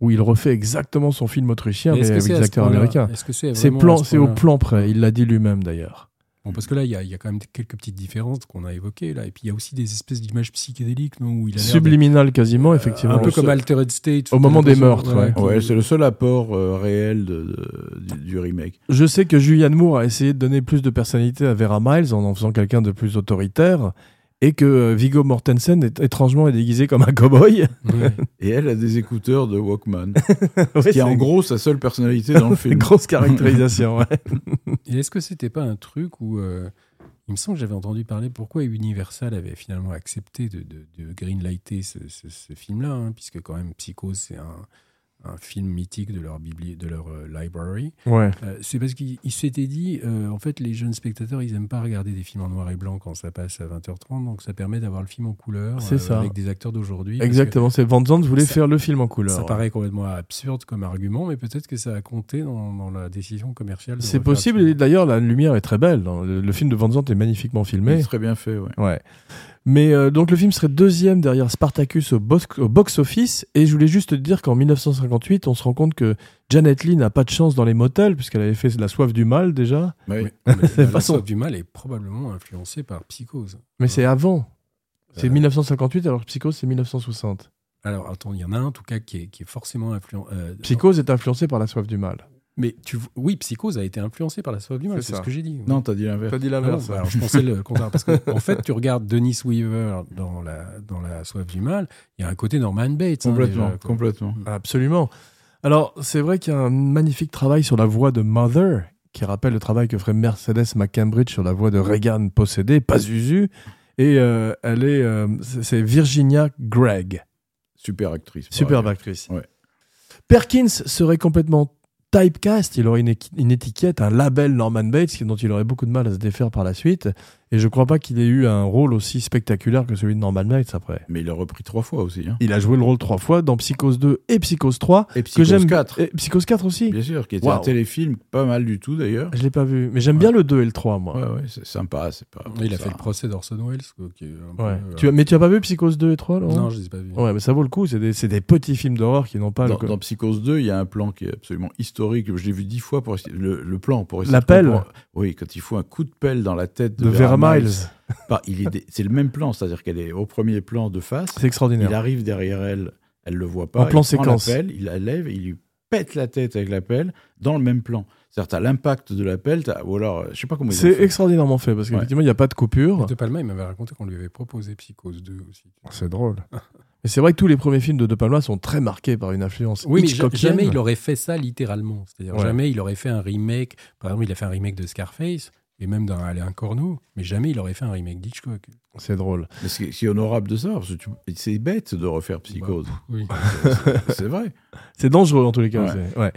où il refait exactement son film autrichien, mais, avec des acteurs américains. C'est plan, au plan près. Il l'a dit lui-même d'ailleurs. Bon, parce que là, il y, a- il y a quand même quelques petites différences qu'on a évoquées. Là. Et puis, il y a aussi des espèces d'images psychédéliques non, où il a Subliminal quasiment, Euh, effectivement. Un peu comme Altered State. Au moment des meurtres, ouais. qui- Ouais, c'est le seul apport euh, réel de- de- du, du remake. Je sais que Julianne Moore a essayé de donner plus de personnalité à Vera Miles en en faisant quelqu'un de plus autoritaire. Et que euh, Viggo Mortensen est étrangement est déguisé comme un cowboy. Ouais. Et elle a des écouteurs de Walkman, Ouais, qui est en gros sa seule personnalité dans le film. grosse caractérisation. ouais. Et est-ce que c'était pas un truc où euh, il me semble que j'avais entendu parler pourquoi Universal avait finalement accepté de, de, de greenlighter ce, ce- ce film-là, hein, puisque quand même Psycho c'est un, un film mythique de leur bibli de leur euh, library. Ouais. Euh, c'est parce qu'ils ils s'étaient dit, euh, en fait, les jeunes spectateurs, ils aiment pas regarder des films en noir et blanc quand ça passe à 20h30, donc ça permet d'avoir le film en couleur euh, C'est ça. avec des acteurs d'aujourd'hui. Exactement. C'est Van Zandt voulait Ça- faire le film en couleur. Ça paraît complètement absurde comme argument, mais peut-être que ça a compté dans, dans la décision commerciale. C'est possible. Et d'ailleurs, la lumière est très belle. dans Le, le film de Van Zandt est magnifiquement filmé. C'est très bien fait, ouais. Ouais. Mais euh, donc le film serait deuxième derrière Spartacus au, box- au box-office. Et je voulais juste te dire qu'en 1958, on se rend compte que Janet Leigh n'a pas de chance dans les motels, puisqu'elle avait fait La soif du mal déjà. Mais, mais la Soif du mal est probablement influencée par Psychose. Mais c'est avant. C'est Euh, 1958, alors que Psychose, c'est 1960. Alors, attends, il y en a un en tout cas qui est, qui est forcément influent. euh, Psychose est influencé par La soif du mal. Mais tu, oui, Psychose a été influencé par la soif du mal, C'est ce que j'ai dit. Non, t'as dit l'inverse. dit Ah non, bah alors je pensais le contraire. Parce qu'en en fait, tu regardes Denis Weaver dans la, dans la soif du mal, il y a un côté Norman Bates. hein, Complètement, déjà, complètement. Absolument. Alors, c'est vrai qu'il y a un magnifique travail sur la voix de Mother, qui rappelle le travail que ferait Mercedes McCambridge sur la voix de Reagan possédée, pas Zuzu. Et euh, elle est, euh, c'est Virginia Gregg, Super actrice. superbe pareil. actrice. Ouais. Perkins serait complètement typecast, il aurait une, étiquette, un label Norman Bates, dont il aurait beaucoup de mal à se défaire par la suite. Et je crois pas qu'il ait eu un rôle aussi spectaculaire que celui de Norman Bates après. Mais il a repris trois fois aussi. Hein. Il a joué le rôle trois fois dans Psychose 2 et Psychose 3. Et Psychose j'aime 4, Et Psychose 4 aussi bien sûr, qui était un téléfilm pas mal du tout d'ailleurs. Je l'ai pas vu, mais j'aime bien le 2 et le 3, moi. Ouais, ouais, c'est sympa, c'est pas. Il a ça. fait le procès d'Orson Welles. qui Ouais. euh, Tu as, mais tu as pas vu Psychose 2 et 3, Laurent? Non, je ne les ai pas vus. Ouais, mais ça vaut le coup. C'est des, c'est des petits films d'horreur qui n'ont pas Dans, le. dans Psychose 2, il y a un plan qui est absolument historique. Je l'ai vu dix fois pour essayer- le, le plan pour essayer La de pelle. comprendre. Oui, quand il faut un coup de pelle dans la tête de, de Vera Miles. Bah, il est c'est le même plan, c'est-à-dire qu'elle est au premier plan de face. C'est extraordinaire. Il arrive derrière elle, elle le voit pas. En plan il séquence. il la lève, et il lui pète la tête avec la pelle dans le même plan. C'est-à-dire, t'as l'impact de la pelle, t'as- ou alors, je sais pas comment C'est extraordinairement fait parce qu'effectivement, il n'y a pas de coupure. De Palma, il m'avait raconté qu'on lui avait proposé Psychose 2 aussi. C'est drôle. Et c'est vrai que tous les premiers films de De Palma sont très marqués par une influence Oui, mais jamais il aurait fait ça littéralement. C'est-à-dire Ouais. jamais il aurait fait un remake. Par exemple, il a fait un remake de Scarface et même d'un Alain Corneau, mais jamais il aurait fait un remake d'Hitchcock. C'est drôle. Mais ce qui est- ce qui est honorable de ça, parce que tu- c'est bête de refaire Psychose. Oui. C'est- c'est vrai. C'est dangereux en tous les cas. Ouais. c'est- ouais.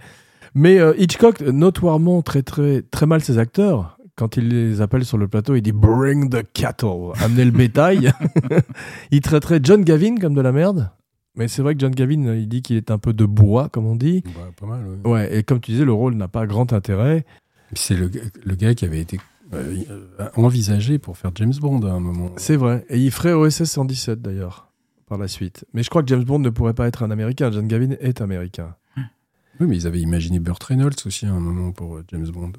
Mais euh, Hitchcock, notoirement très, très, très mal ses acteurs. Quand il les appelle sur le plateau, il dit Bring the cattle, amenez le bétail. il traiterait John Gavin comme de la merde. Mais c'est vrai que John Gavin, il dit qu'il est un peu de bois, comme on dit. Bah, pas mal. ouais. Ouais, et comme tu disais, le rôle n'a pas grand intérêt. C'est le, gars- le gars qui avait été envisagé pour faire James Bond à un moment. C'est vrai. Et il ferait OSS 117 d'ailleurs, par la suite. Mais je crois que James Bond ne pourrait pas être un américain. John Gavin est américain. Oui, mais ils avaient imaginé Burt Reynolds aussi à un moment pour euh, James Bond.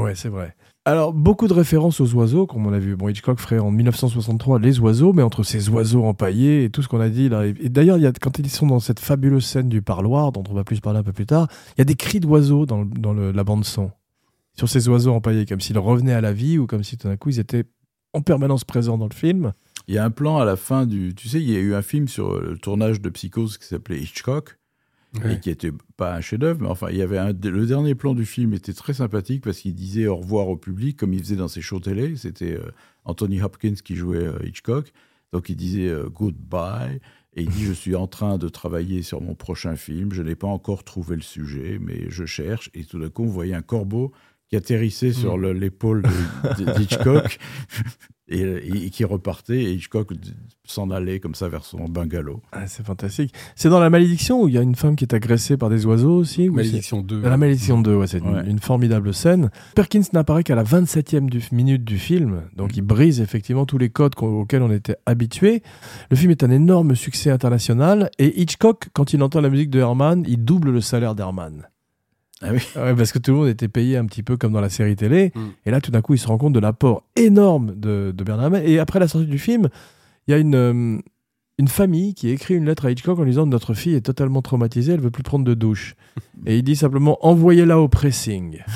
Ouais, c'est vrai. Alors, beaucoup de références aux oiseaux, comme on a vu. Bon, Hitchcock ferait en 1963 les oiseaux, mais entre ces oiseaux empaillés et tout ce qu'on a dit là. Et d'ailleurs, il y a, quand ils sont dans cette fabuleuse scène du parloir, dont on va plus parler un peu plus tard, il y a des cris d'oiseaux dans, le- dans le- la bande-son. Sur ces oiseaux empaillés, comme s'ils revenaient à la vie ou comme si tout d'un coup ils étaient en permanence présents dans le film. Il y a un plan à la fin du. Tu sais, il y a eu un film sur le tournage de Psychose qui s'appelait Hitchcock. et qui était pas un chef-d'œuvre, mais enfin, il y avait un, le dernier plan du film était très sympathique parce qu'il disait au revoir au public comme il faisait dans ses shows télé. C'était euh, Anthony Hopkins qui jouait euh, Hitchcock, donc il disait euh, goodbye et il dit je suis en train de travailler sur mon prochain film, je n'ai pas encore trouvé le sujet, mais je cherche et tout d'un coup on voyait un corbeau qui atterrissait sur le- l'épaule d'Hitchcock et, et qui repartait et Hitchcock s'en allait comme ça vers son bungalow. Ah, c'est fantastique. C'est dans La Malédiction où il y a une femme qui est agressée par des oiseaux aussi Malédiction 2. La Malédiction 2, ouais, c'est une, Ouais. une formidable scène. Perkins n'apparaît qu'à la 27e du, minute du film, donc il brise effectivement tous les codes auxquels on était habitué. Le film est un énorme succès international et Hitchcock, quand il entend la musique de Herman, il double le salaire d'Herman. Ah oui. Ouais, parce que tout le monde était payé un petit peu comme dans la série télé. Mm. Et là, tout d'un coup, il se rend compte de l'apport énorme de, de Bernard Herrmann. Et après la sortie du film, il y a une, euh, une famille qui écrit une lettre à Hitchcock en lui disant Notre fille est totalement traumatisée, elle veut plus prendre de douche. Et il dit simplement Envoyez-la au pressing.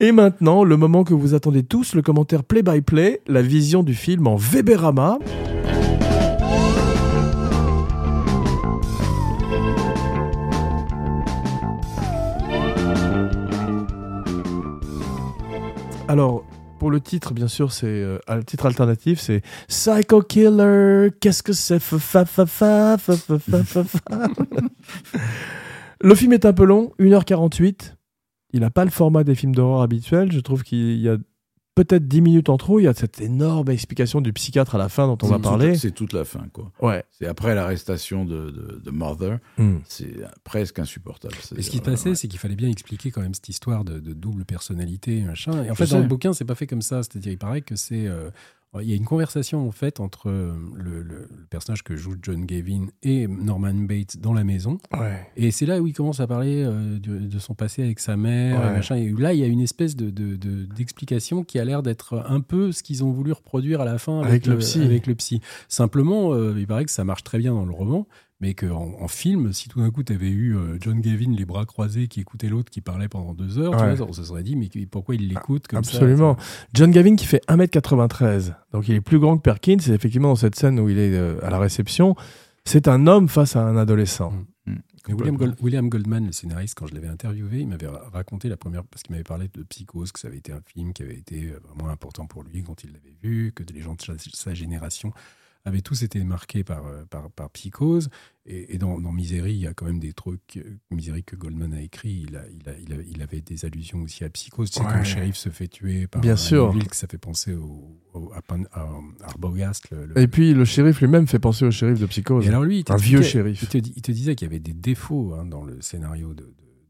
Et maintenant, le moment que vous attendez tous, le commentaire play-by-play, la vision du film en Weberama. Alors, pour le titre, bien sûr, c'est euh, le titre alternatif, c'est Psycho Killer. Qu'est-ce que c'est Le film est un peu long, 1h48. Il n'a pas le format des films d'horreur habituels. Je trouve qu'il y a peut-être 10 minutes en trop. Il y a cette énorme explication du psychiatre à la fin dont on va parler. C'est toute la fin, quoi. Ouais. C'est après l'arrestation de, de, de Mother, Hmm. c'est presque insupportable. Et ce qui se passait, ouais. c'est qu'il fallait bien expliquer quand même cette histoire de, de double personnalité, machin. Et en Je fait, dans le bouquin, c'est pas fait comme ça. C'est-à-dire, il paraît que c'est. euh, il y a une conversation en fait entre euh, le, le- le personnage que joue John Gavin et Norman Bates dans la maison. Ouais. Et c'est là où il commence à parler euh, de, de son passé avec sa mère, Ouais. et machin. Et là, il y a une espèce de, de- de- d'explication qui a l'air d'être un peu ce qu'ils ont voulu reproduire à la fin avec, Avec le psy. Avec le psy. Simplement, euh, il paraît que ça marche très bien dans le roman, mais qu'en en film, si tout d'un coup, tu avais eu euh, John Gavin les bras croisés qui écoutait l'autre qui parlait pendant deux heures, tu vois, on se serait dit, mais pourquoi il l'écoute comme ça Absolument. John Gavin qui fait 1m93, donc il est plus grand que Perkins, et effectivement dans cette scène où il est euh, à la réception, c'est un homme face à un adolescent. Hmm. Mais William, Gold- William Goldman, le scénariste, quand je l'avais interviewé, il m'avait ra- raconté la première, parce qu'il m'avait parlé de Psychose, que ça avait été un film qui avait été euh, vraiment important pour lui quand il l'avait vu, que les gens de sa, sa génération avaient tous été marqués par, euh, par, par Psychose. Et, et dans, dans Misery, il y a quand même des trucs, Misery que Goldman a écrit, il, a, il, a, il, a- il avait des allusions aussi à Psychose. Tu sais, quand Ouais. le shérif se fait tuer par Bien un sûr. Anneville, que ça fait penser au, au- à, Pan- à Arbogast. Le, le- Et puis le shérif lui-même fait penser au shérif de Psychose. et alors lui, il un vieux shérif. Il te, disait qu'il y avait des défauts hein, dans le scénario de, de-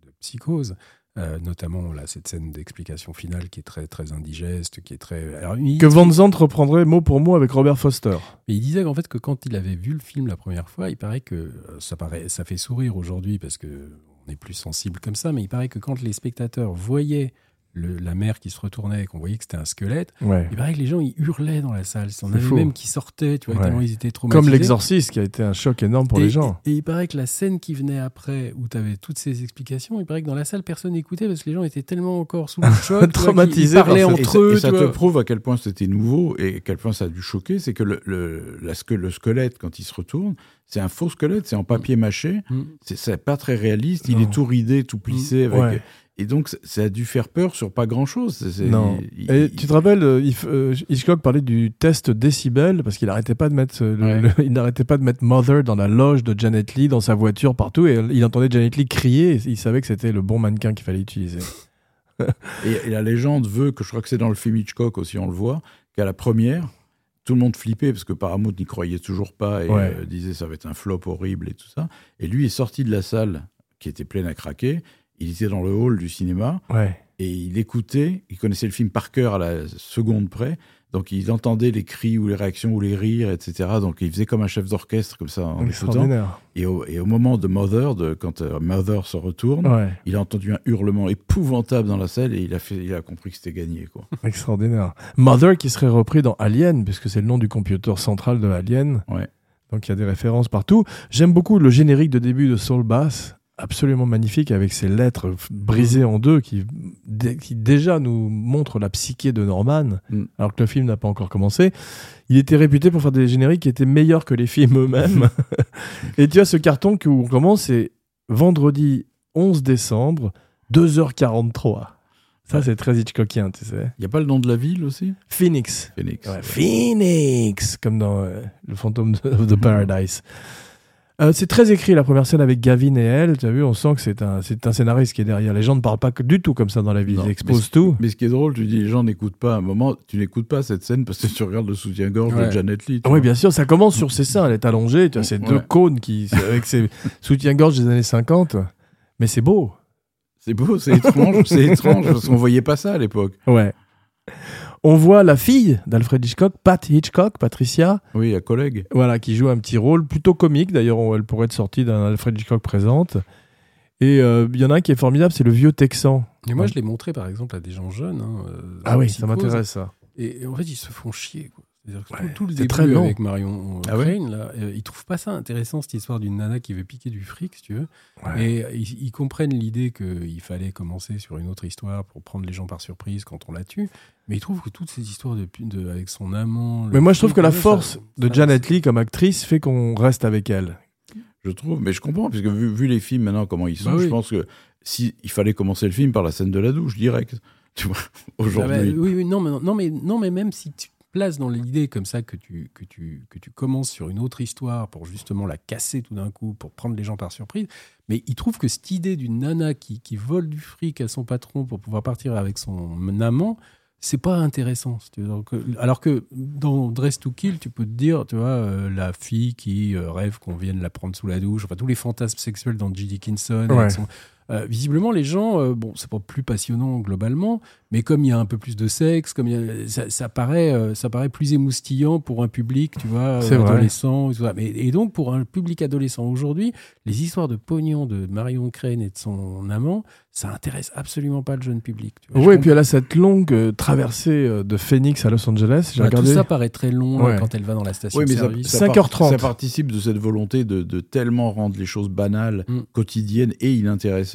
de Psychose, euh, notamment là, cette scène d'explication finale qui est très, très indigeste, qui est très... Alors, il, Que Van Zandt reprendrait mot pour mot avec Robert Foster. mais il disait qu'en fait que quand il avait vu le film la première fois, il paraît que euh, ça, paraît, ça fait sourire aujourd'hui parce que on est plus sensible comme ça, mais il paraît que quand les spectateurs voyaient le- la mère qui se retournait et qu'on voyait que c'était un squelette, Ouais. il paraît que les gens ils hurlaient dans la salle. On C'est avait même qui sortaient, tu vois, Ouais. tellement ils étaient traumatisés. Comme l'exorciste qui a été un choc énorme pour et, les gens. Et, et il paraît que la scène qui venait après, où tu avais toutes ces explications, il paraît que dans la salle, personne n'écoutait parce que les gens étaient tellement encore sous le choc. vois, Traumatisés Ils parlaient. Et entre eux. et ça te vois. prouve à quel point c'était nouveau et à quel point ça a dû choquer. C'est que le, le, la le squelette, quand il se retourne, c'est un faux squelette, c'est en papier mâché. Mm. C'est- pas très réaliste. Il est tout ridé, tout plissé. Avec... Ouais. Et donc, ça- a dû faire peur sur pas grand-chose. Non. il- Et il- tu te rappelles, euh, euh, Hitchcock parlait du test décibel parce qu'il arrêtait pas de mettre, euh, le- Ouais. le- il n'arrêtait pas de mettre Mother dans la loge de Janet Lee, dans sa voiture, partout, et il entendait Janet Lee crier. Et il savait que c'était le bon mannequin qu'il fallait utiliser. Et, et la légende veut que je crois que c'est dans le film Hitchcock aussi, on le voit, qu'à la première, tout le monde flippait parce que Paramount n'y croyait toujours pas et Ouais. euh, disait ça va être un flop horrible et tout ça. Et lui est sorti de la salle qui était pleine à craquer. Il était dans le hall du cinéma Ouais. et il écoutait. Il connaissait le film par cœur à la seconde près. Donc il entendait les cris ou les réactions ou les rires, etc. Donc il faisait comme un chef d'orchestre comme ça en écoutant. Et au, et au moment de Mother, de, quand euh, Mother se retourne, Ouais. il a entendu un hurlement épouvantable dans la salle et il a, fait, il a compris que c'était gagné. Quoi. Extraordinaire. Mother qui serait repris dans Alien, puisque c'est le nom du computer central de Alien. Ouais. Donc il y a des références partout. J'aime beaucoup le générique de début de Soul Bass, absolument magnifique, avec ses lettres brisées en deux, qui, dé- qui déjà nous montrent la psyché de Norman, Mm. alors que le film n'a pas encore commencé. Il était réputé pour faire des génériques qui étaient meilleurs que les films eux-mêmes. Et tu as ce carton que- où on commence, c'est vendredi 11 décembre, 2h43. Ça, Ouais. c'est très Hitchcockien, tu sais. Il n'y a pas le nom de la ville aussi? Phoenix. Phoenix. Ouais, Phoenix, comme dans euh, Le fantôme de, of the Paradise. Euh, c'est très écrit la première scène avec Gavin et elle. Tu as vu, on sent que c'est un, c'est un scénariste qui est derrière. Les gens ne parlent pas que du tout comme ça dans la vie. Non, Ils mais exposent c'est- tout. Mais ce qui est drôle, tu dis, les gens n'écoutent pas. À un moment, tu n'écoutes pas cette scène parce que tu regardes le soutien-gorge Ouais. de Janet Lee. Oui, bien sûr, ça commence sur ses seins. Elle est allongée. Tu as ces Ouais. deux cônes qui, avec ses soutiens-gorge des années 50. Mais c'est beau. C'est beau, c'est étrange, c'est étrange parce qu'on voyait pas ça à l'époque. Ouais. On voit la fille d'Alfred Hitchcock, Pat Hitchcock, Patricia, Oui, à collègue. voilà, qui joue un petit rôle plutôt comique. D'ailleurs, elle pourrait être sortie d'un Alfred Hitchcock présente. Et euh, il y en a un qui est formidable, c'est le vieux Texan. Et moi, je l'ai montré, par exemple, à des gens jeunes. hein, euh, Ah oui, ça m'intéresse ça. Et, et en fait, ils se font chier. Quoi. C'est-à-dire que Ouais, tout, le c'est début avec Marion Ah ouais Crane, là, euh, ils trouvent pas ça intéressant, cette histoire d'une nana qui veut piquer du fric, si tu veux. Ouais. Et ils, ils comprennent l'idée qu'il fallait commencer sur une autre histoire pour prendre les gens par surprise quand on la tue. Mais ils trouvent que toutes ces histoires de, de- avec son amant. Mais moi, je trouve que la ça- force de ça- Janet Lee comme actrice fait qu'on reste avec elle. Je trouve, mais je comprends, parce que vu, vu les films maintenant, comment ils sont, Bah oui. je pense que si il fallait commencer le film par la scène de la douche, direct. Tu vois, Ah aujourd'hui. bah, oui, oui, non, mais, non, mais, non, mais même si tu te places dans l'idée comme ça que tu, que, tu, que tu commences sur une autre histoire pour justement la casser tout d'un coup, pour prendre les gens par surprise, mais il trouve que cette idée d'une nana qui, qui vole du fric à son patron pour pouvoir partir avec son amant, c'est pas intéressant. alors que dans Dress to Kill, tu peux te dire, tu vois, euh, la fille qui euh, rêve qu'on vienne la prendre sous la douche, enfin tous les fantasmes sexuels dans J. Dickinson. Ouais. son- euh, visiblement, les gens, euh, bon, c'est pas plus passionnant globalement, mais comme il y a un peu plus de sexe, comme il y a- ça, ça paraît, euh, ça paraît plus émoustillant pour un public, tu vois, euh, adolescent. et tout ça. Mais, et donc, pour un public adolescent aujourd'hui, les histoires de pognon de Marion Crane et de son amant, ça intéresse absolument pas le jeune public. tu vois. Je Oui, et puis elle a cette longue euh, traversée de Phoenix à Los Angeles. Bah, regardé. Tout ça paraît très long Ouais. quand elle va dans la station Oui, mais ça, service. ça 5h30. ça participe de cette volonté de, de tellement rendre les choses banales, Mm. quotidiennes et inintéressantes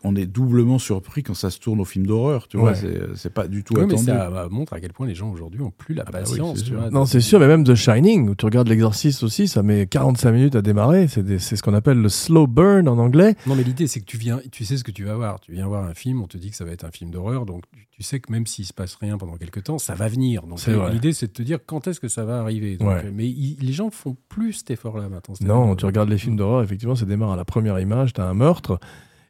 qu'on est doublement surpris quand ça se tourne au film d'horreur. Tu vois, Ouais. c'est c'est pas du tout Oui, mais attendu. ça bah, montre à quel point les gens aujourd'hui ont plus la Ah bah oui, patience. c'est tu sûr. vois. Non, c'est sûr, mais même The Shining, où tu regardes l'exorciste aussi, ça met 45 minutes à démarrer. C'est ce qu'on appelle le slow burn en anglais. Non, mais l'idée, c'est que tu viens, tu sais ce que tu vas voir. Tu viens voir un film, on te dit que ça va être un film d'horreur, donc tu, tu sais que même s'il se passe rien pendant quelques temps, ça va venir. Donc l'idée, c'est de te dire quand est-ce que ça va arriver. Donc, Ouais. euh, Mais il- les gens font plus cet effort-là maintenant. Non, tu regardes les films d'horreur, effectivement, ça démarre à la première image, t'as un meurtre.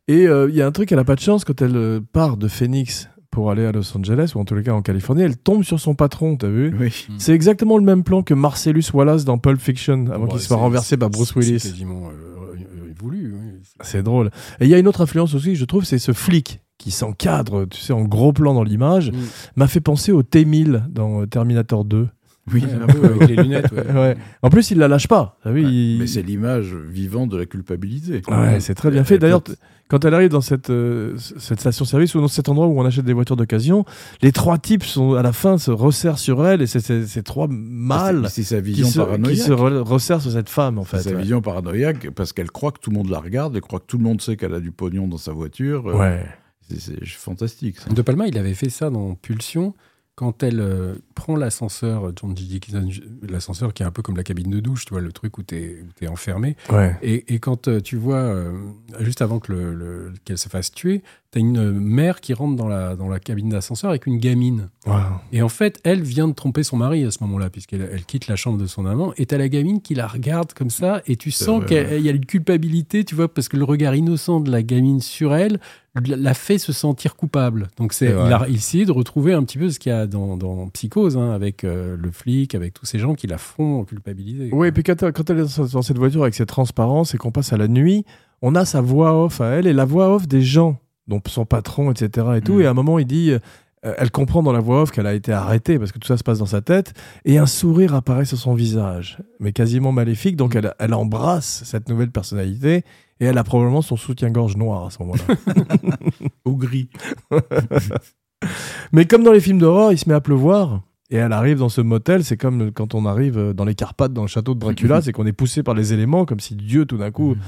Et euh, il y a un truc, elle a pas de chance quand elle euh, part de Phoenix pour aller à Los Angeles, ou en tous les cas en Californie, elle tombe sur son patron, t'as vu? Oui. Mm. C'est exactement le même plan que Marcellus Wallace dans Pulp Fiction, avant Bon, qu'il soit renversé par Bruce Willis. C'est quasiment euh, euh, voulu. oui. C'est drôle. Et il y a une autre influence aussi, je trouve, c'est ce flic qui s'encadre, tu sais, en gros plan dans l'image, Mm. m'a fait penser au T-1000 dans Terminator 2. Oui, Ouais, un peu avec les lunettes. ouais. Ouais. En plus, il la lâche pas. t'as vu, Ouais, il- Mais c'est l'image vivante de la culpabilité. Ouais, c'est très bien fait. D'ailleurs, quand- elle arrive dans cette, euh, cette station-service ou dans cet endroit où on achète des voitures d'occasion, les trois types sont à la fin se resserrent sur elle et c'est ces ces trois mâles c'est sa qui vision se, qui paranoïaque. se re- resserrent sur cette femme en C'est fait. sa ouais. vision paranoïaque parce qu'elle croit que tout le monde la regarde, elle croit que tout le monde sait qu'elle a du pognon dans sa voiture. Euh, Ouais. C'est c'est fantastique. ça. De Palma, il avait fait ça dans Pulsion. Quand elle euh, prend l'ascenseur, John G. Dickinson, l'ascenseur qui est un peu comme la cabine de douche, tu vois, le truc où tu es, enfermé. Ouais. Et, et quand euh, tu vois, euh, juste avant que le, le- qu'elle se fasse tuer, tu as une mère qui rentre dans la, dans la cabine d'ascenseur avec une gamine. Wow. Et en fait, elle vient de tromper son mari à ce moment-là, puisqu'elle elle quitte la chambre de son amant. Et t'as la gamine qui la regarde comme ça, et tu sens qu'il y a une culpabilité, tu vois, parce que le regard innocent de la gamine sur elle la fait se sentir coupable. Donc c'est, vrai. il a essayé de retrouver un petit peu ce qu'il y a dans, dans Psychose, hein, avec euh, le flic, avec tous ces gens qui la font culpabiliser. Oui, et puis quand, quand elle est dans cette voiture avec ses transparences et qu'on passe à la nuit, on a sa voix off à elle et la voix off des gens, donc son patron, etc. Et tout. Mm. Et à un moment, il dit, euh, elle comprend dans la voix off qu'elle a été arrêtée parce que tout ça se passe dans sa tête et un sourire apparaît sur son visage, mais quasiment maléfique. Donc elle, elle embrasse cette nouvelle personnalité et elle a probablement son soutien-gorge noir à ce moment-là. Au gris. mais comme dans les films d'horreur, il se met à pleuvoir. Et elle arrive dans ce motel, c'est comme quand on arrive dans les Carpates, dans le château de Dracula, c'est qu'on est poussé par les éléments, comme si Dieu, tout d'un coup, Mm.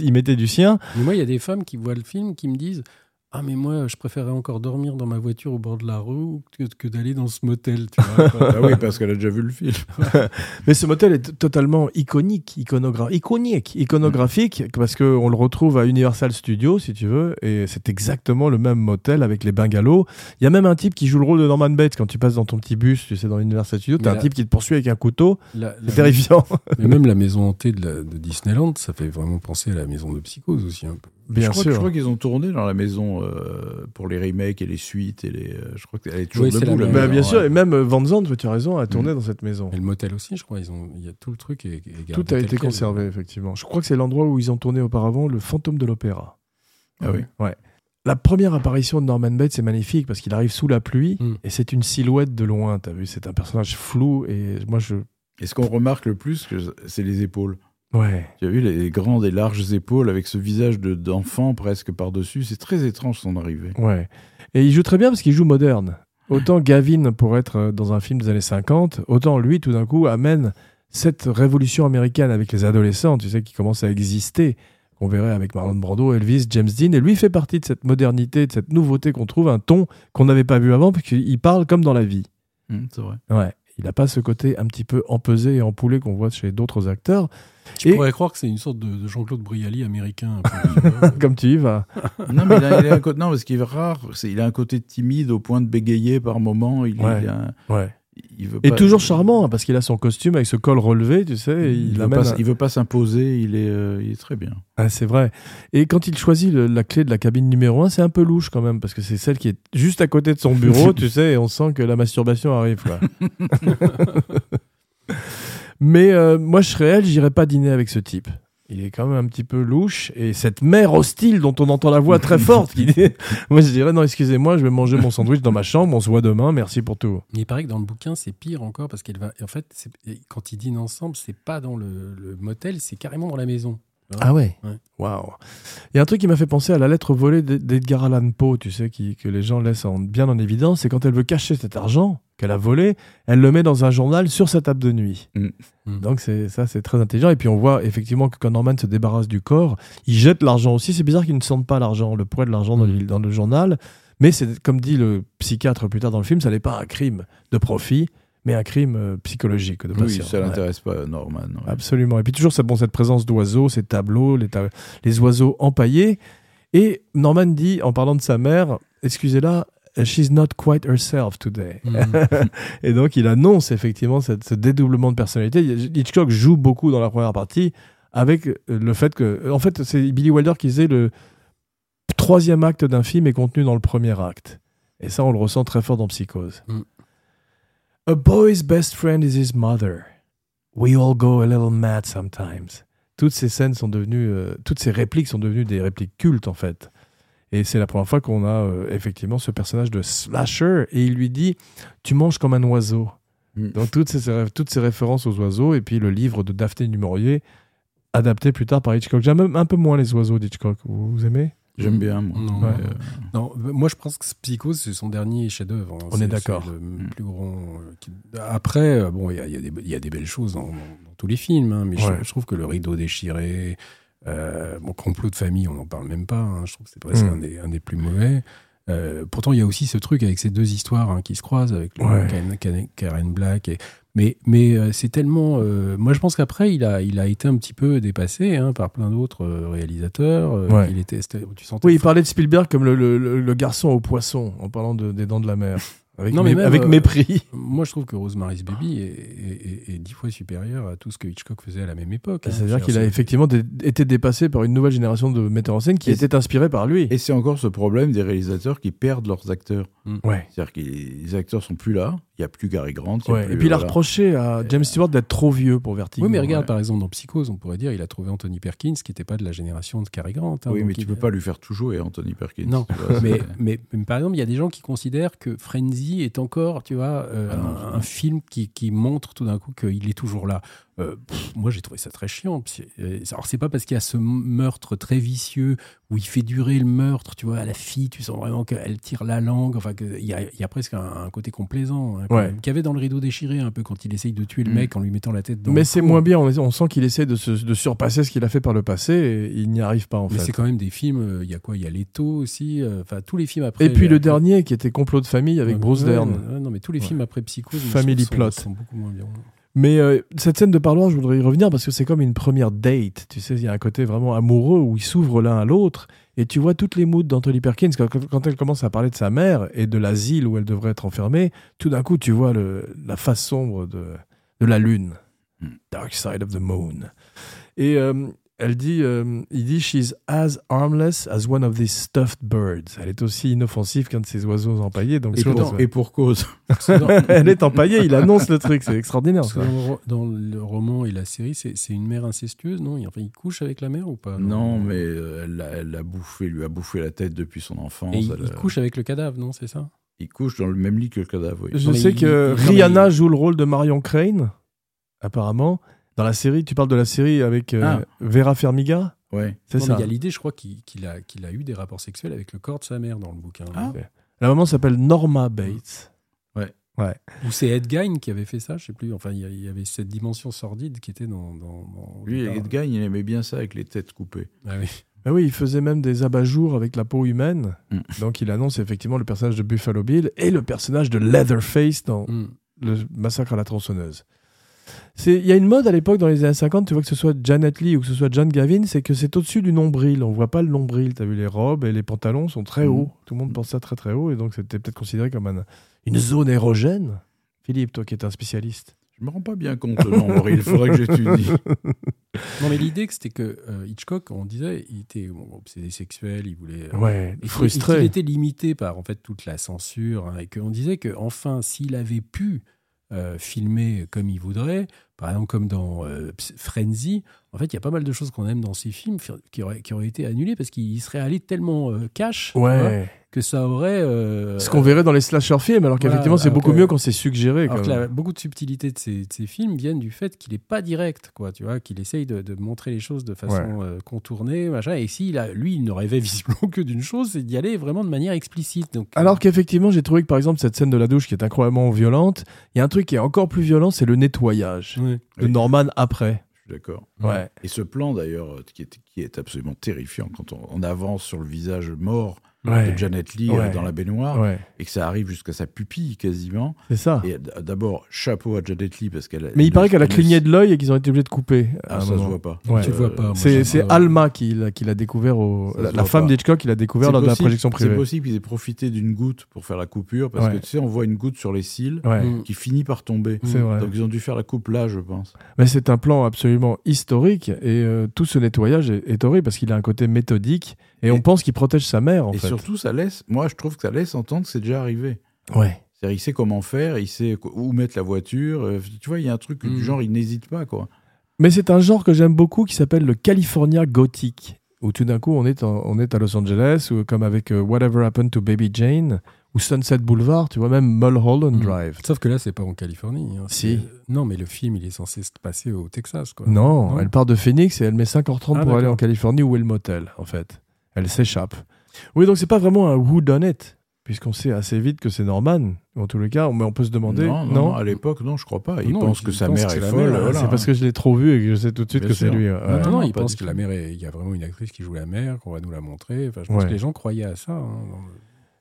Il mettait du sien. Mais moi, il y a des femmes qui voient le film qui me disent Ah, mais moi, je préférais encore dormir dans ma voiture au bord de la rue que, que d'aller dans ce motel. Tu vois. Ah oui, parce qu'elle a déjà vu le film. Mais ce motel est totalement iconique, iconogra- iconique, iconographique, parce qu'on le retrouve à Universal Studios, si tu veux, et c'est exactement le même motel avec les bungalows. Il y a même un type qui joue le rôle de Norman Bates quand tu passes dans ton petit bus, tu sais, dans Universal Studios. T'as un type qui te poursuit avec un couteau. C'est terrifiant. mais même la maison hantée de, la- de Disneyland, ça fait vraiment penser à la maison de Psychose aussi un peu. Bien je crois, que- sûr. je crois qu'ils ont tourné dans la maison euh, pour les remakes et les suites. Et les, euh, je crois qu'elle est toujours Oui, debout. la la même. Bah, maison, bien sûr, ouais. et même euh, Van Zandt, tu as raison, a tourné Mm. dans cette maison. Et le motel aussi, je crois. Ils ont, il y a tout le truc est gardé Tout a été quel. conservé, effectivement. Je crois que c'est l'endroit où ils ont tourné auparavant le fantôme de l'opéra. Ah oui. Ouais. La première apparition de Norman Bates est magnifique parce qu'il arrive sous la pluie Mm. et c'est une silhouette de loin, t'as vu, c'est un personnage flou et moi je... Et ce qu'on remarque le plus, que c'est les épaules. Ouais. Tu as vu les grandes et larges épaules avec ce visage de- d'enfant presque par-dessus. C'est très étrange son arrivée. Ouais. Et il joue très bien parce qu'il joue moderne. Autant Gavin pour être euh, dans un film des années 50, autant lui tout d'un coup amène cette révolution américaine avec les adolescents, tu sais, qui commence à exister, qu'on verrait avec Marlon Brando, Elvis, James Dean, et lui fait partie de cette modernité, de cette nouveauté qu'on trouve, un ton qu'on n'avait pas vu avant, puisqu'il parle comme dans la vie. Hum, c'est vrai. Ouais. Il n'a pas ce côté un petit peu empesé et empoulé qu'on voit chez d'autres acteurs. Tu Et- pourrais croire que c'est une sorte de, de Jean-Claude Brialy américain. un peu, tu vois. comme tu y vas. non, mais il a, il a un côté, non, parce qu'il est rare. c'est- il a un côté timide au point de bégayer par moment. Il, Ouais. il a- Ouais. il veut Et pas- toujours charmant, hein, parce qu'il a son costume avec ce col relevé, tu sais. Il, il veut pas, un- il veut pas s'imposer. Il est, euh, il est très bien. Ah, c'est vrai. Et quand il choisit le- la clé de la cabine numéro 1, c'est un peu louche quand même, parce que c'est celle qui est juste à côté de son bureau, tu sais, et on sent que la masturbation arrive. quoi. Mais euh, moi, je serais elle, j'irais pas dîner avec ce type. Il est quand même un petit peu louche. Et cette mère hostile dont on entend la voix très forte, qui dit... moi je dirais non, excusez-moi, je vais manger mon sandwich dans ma chambre, on se voit demain, merci pour tout. Mais il paraît que dans le bouquin, c'est pire encore parce qu'elle va. En fait, quand ils dînent ensemble, c'est pas dans le, le motel, c'est carrément dans la maison. Ah ouais Ouais. Waouh Il y a un truc qui m'a fait penser à la lettre volée d'Ed- d'Edgar Allan Poe, tu sais, qui, que les gens laissent en- bien en évidence, c'est quand elle veut cacher cet argent qu'elle a volé, elle le met dans un journal sur sa table de nuit. Mm. Mm. Donc c'est ça, c'est très intelligent. Et puis on voit effectivement que quand Norman se débarrasse du corps, il jette l'argent aussi. C'est bizarre qu'il ne sente pas l'argent, le poids de l'argent dans, Mm. le- dans le journal. Mais c'est comme dit le psychiatre plus tard dans le film, ça n'est pas un crime de profit, mais un crime euh, psychologique de Oui, ça Ouais. l'intéresse pas, Norman. ouais. Absolument. Et puis toujours cette, bon, cette présence d'oiseaux, ces tableaux, les, ta- les oiseaux empaillés. Et Norman dit, en parlant de sa mère, excusez-la, she's not quite herself today. Mm. Et donc il annonce effectivement cette- ce dédoublement de personnalité. Hitchcock joue beaucoup dans la première partie avec euh, le fait que, en fait, c'est Billy Wilder qui disait le troisième acte d'un film est contenu dans le premier acte. Et ça, on le ressent très fort dans Psychose. Mm. A boy's best friend is his mother. We all go a little mad sometimes. Toutes ces scènes sont devenues, euh, toutes ces répliques sont devenues des répliques cultes en fait. Et c'est la première fois qu'on a euh, effectivement ce personnage de slasher et il lui dit Tu manges comme un oiseau. Mm. Donc toutes ces, toutes ces références aux oiseaux et puis le livre de Daphné du Maurier adapté plus tard par Hitchcock. J'aime un peu moins les oiseaux d'Hitchcock. Vous, vous aimez? J'aime bien, moi. Non, Ouais. euh, Non, moi je pense que Psychose c'est son dernier chef-d'œuvre. hein. On est d'accord. c'est le Mm. plus grand. Après, bon, il y a, il y a des- il y a des belles choses dans, tous les films, hein, mais je, trouve que le rideau déchiré, euh, mon complot de famille, on n'en parle même pas. hein. je trouve que c'est presque Mm. un, des, un des plus mauvais. Euh, pourtant, il y a aussi ce truc avec ces deux histoires hein, qui se croisent avec le Ouais. Karen, Karen- Karen Black. Et, mais mais euh, c'est tellement. euh, moi, je pense qu'après, il a, il a été un petit peu dépassé hein, par plein d'autres réalisateurs. Ouais. il était, tu sentais Oui, il parlait de Spielberg comme le, le- le- le garçon au poisson en parlant de- des dents de la mer. Avec, Non, mais mé- même, avec euh, mépris. Moi, je trouve que Rosemary's Baby est, est- est- est dix fois supérieur à tout ce que Hitchcock faisait à la même époque. hein. C'est-à-dire qu'il a effectivement été dépassé par une nouvelle génération de metteurs en scène qui Et était inspirée par lui. Et c'est encore ce problème des réalisateurs qui perdent leurs acteurs. Ouais. C'est-à-dire que les acteurs sont plus là. Il n'y a plus Gary Grant. il y a Ouais. plus, Et puis il a voilà. reproché à James Stewart d'être trop vieux pour Vertigo. Oui, mais regarde, Ouais. par exemple, dans Psychose, on pourrait dire il a trouvé Anthony Perkins, qui n'était pas de la génération de Cary Grant. hein, Oui, mais tu il- peux pas lui faire tout jouer, Anthony Perkins. Non, vois, mais, mais, mais par exemple, il y a des gens qui considèrent que Frenzy est encore, tu vois, euh, Ah non, un, un film qui, qui montre tout d'un coup qu'il est toujours là. Euh, pff, moi j'ai trouvé ça très chiant. Euh, Alors c'est pas parce qu'il y a ce meurtre très vicieux où il fait durer le meurtre, tu vois, à la fille, tu sens vraiment qu'elle tire la langue, enfin qu'il y a, il y a presque un, un côté complaisant, hein, Ouais. qu'il y avait dans le rideau déchiré un peu quand il essaye de tuer le Mm. mec en lui mettant la tête dans Mais c'est moins bien. On, on sent qu'il essaie de, se- de surpasser ce qu'il a fait par le passé et il n'y arrive pas en Mais fait. c'est quand même des films, euh, il y a quoi? Il y a Leto aussi, enfin tous les films après. Et puis le dernier qui était complot de famille avec Ouais, Bruce ouais, Dern. non, mais tous les films après Psychose, Family sont- Plot. sont beaucoup moins bien. Mais euh, cette scène de parloir, je voudrais y revenir parce que c'est comme une première date. Tu sais, il y a un côté vraiment amoureux où ils s'ouvrent l'un à l'autre. Et tu vois toutes les moods d'Anthony Perkins. Quand, quand elle commence à parler de sa mère et de l'asile où elle devrait être enfermée, tout d'un coup, tu vois le- la face sombre de, de la lune. Hmm. Dark side of the moon. Et euh, elle dit, euh, il dit, she's as harmless as one of these stuffed birds. Elle est aussi inoffensive qu'un de ces oiseaux empaillés. Donc Et, pour, et pour cause. Elle est empaillée. Il annonce le truc. C'est extraordinaire. ça. dans, le, ro- dans le roman et la série, c'est c'est une mère incestueuse, non? Il, enfin, il couche avec la mère ou pas? Non, mais euh, elle l'a bouffé, lui a bouffé la tête depuis son enfance. Et il, Elle il a- couche avec le cadavre, non C'est ça? il couche dans le même lit que le cadavre. oui. Je Non, sais il- que Rihanna il- joue le rôle de Marion Crane, apparemment. Dans la série, tu parles de la série avec euh, Ah. Vera Farmiga Ouais. C'est ça. Il y a l'idée, je crois, qu'il a, qu'il a eu des rapports sexuels avec le corps de sa mère dans le bouquin. Ah. La maman s'appelle Norma Bates. Ou c'est Ed Gein qui avait fait ça, je sais plus. Enfin, il y avait cette dimension sordide qui était dans. dans, dans- Lui, dans- Edgar, il aimait bien ça avec les têtes coupées. Ah oui. Ah oui, il faisait même des abat-jours avec la peau humaine. Mm. Donc il annonce effectivement le personnage de Buffalo Bill et le personnage de Leatherface dans Mm. le massacre à la tronçonneuse. C'est- Il y a une mode à l'époque, dans les années 50, tu vois que ce soit Janet Lee ou que ce soit John Gavin, c'est que c'est au-dessus du nombril. On voit pas le nombril. Tu as vu, les robes et les pantalons sont très Mhm. hauts. Tout le monde pense ça très très haut et donc c'était peut-être considéré comme un- une zone érogène. Philippe, toi qui es un spécialiste. Je me rends pas bien compte, non, il faudrait que j'étudie. Non, mais l'idée, c'était que euh, Hitchcock, on disait, il était bon, obsédé sexuel, il voulait. euh, Ouais, et frustré. qu'il était limité par en fait toute la censure hein, et qu'on disait que enfin s'il avait pu filmer comme il voudrait par exemple comme dans euh, Frenzy en fait il y a pas mal de choses qu'on aime dans ces films fi- qui auraient, qui auraient été annulées parce qu'il serait allé tellement euh, cash que ça aurait euh, Ce qu'on verrait dans les slasher films, alors qu'effectivement Voilà, c'est beaucoup que- mieux quand c'est suggéré. alors que la- beaucoup de subtilités de ces, de ces films viennent du fait qu'il n'est pas direct, quoi, tu vois, qu'il essaye de, de montrer les choses de façon euh, contournée, machin. Et si a, lui, il ne rêvait visiblement que d'une chose, c'est d'y aller vraiment de manière explicite. Donc, Alors qu'effectivement, j'ai trouvé que par exemple cette scène de la douche qui est incroyablement violente, il y a un truc qui est encore plus violent, c'est le nettoyage Ouais. de Oui. Norman après. Je suis d'accord. Ouais. Et ce plan, d'ailleurs, euh, qui est, qui est absolument terrifiant quand on, on avance sur le visage mort Ouais. de Janet Lee Ouais. dans la baignoire Ouais. et que ça arrive jusqu'à sa pupille quasiment. C'est ça. Et d'abord, chapeau à Janet Lee parce qu'elle. Mais il paraît qu'elle a cligné de l'œil et qu'ils ont été obligés de couper. Ah, ça se moment. voit pas. Ouais. Tu le vois pas, C'est c'est. Alma qui l'a qui l'a découvert au. Se La, femme d'Hitchcock, il l'a découvert C'est lors de la possible- projection C'est privée. possible qu'ils aient profité d'une goutte pour faire la coupure parce Ouais. que tu sais, on voit une goutte sur les cils Mm. qui finit par tomber. c'est. Donc ils ont dû faire la coupe là, je pense. Mais c'est un plan absolument historique et euh, tout ce nettoyage est, est horrible parce qu'il a un côté méthodique et, Et- on pense qu'il protège sa mère en et fait. Surtout, ça laisse. Moi, je trouve que ça laisse entendre que c'est déjà arrivé. Ouais. C'est-à-dire, il sait comment faire, il sait où mettre la voiture. euh, Tu vois, il y a un truc du genre, il n'hésite pas, quoi. Mais c'est un genre que j'aime beaucoup qui s'appelle le California Gothic, où tout d'un coup on est, en- on est à Los Angeles, ou comme avec euh, Whatever Happened to Baby Jane, ou Sunset Boulevard, tu vois, même Mulholland Mm. Drive. Sauf que là, c'est pas en Californie. hein. Si. C'est- Non, mais le film, il est censé se passer au Texas, quoi. Non, Non. elle part de Phoenix et elle met 5h30 Ah, pour aller en Californie où est le motel, en fait. Elle s'échappe. Oui, donc c'est pas vraiment un who done it, puisqu'on sait assez vite que c'est Norman. En tous les cas, mais on peut se demander. non, non, à l'époque, non, je crois pas. Il Non, pense il que sa pense mère que est folle. voilà. C'est parce que je l'ai trop vu et que je sais tout de suite Bien que c'est lui. ouais. Non, non, non, il pense que la mère, est- il y a vraiment une actrice qui joue la mère, qu'on va nous la montrer. Enfin, je pense Ouais. que les gens croyaient à ça. hein,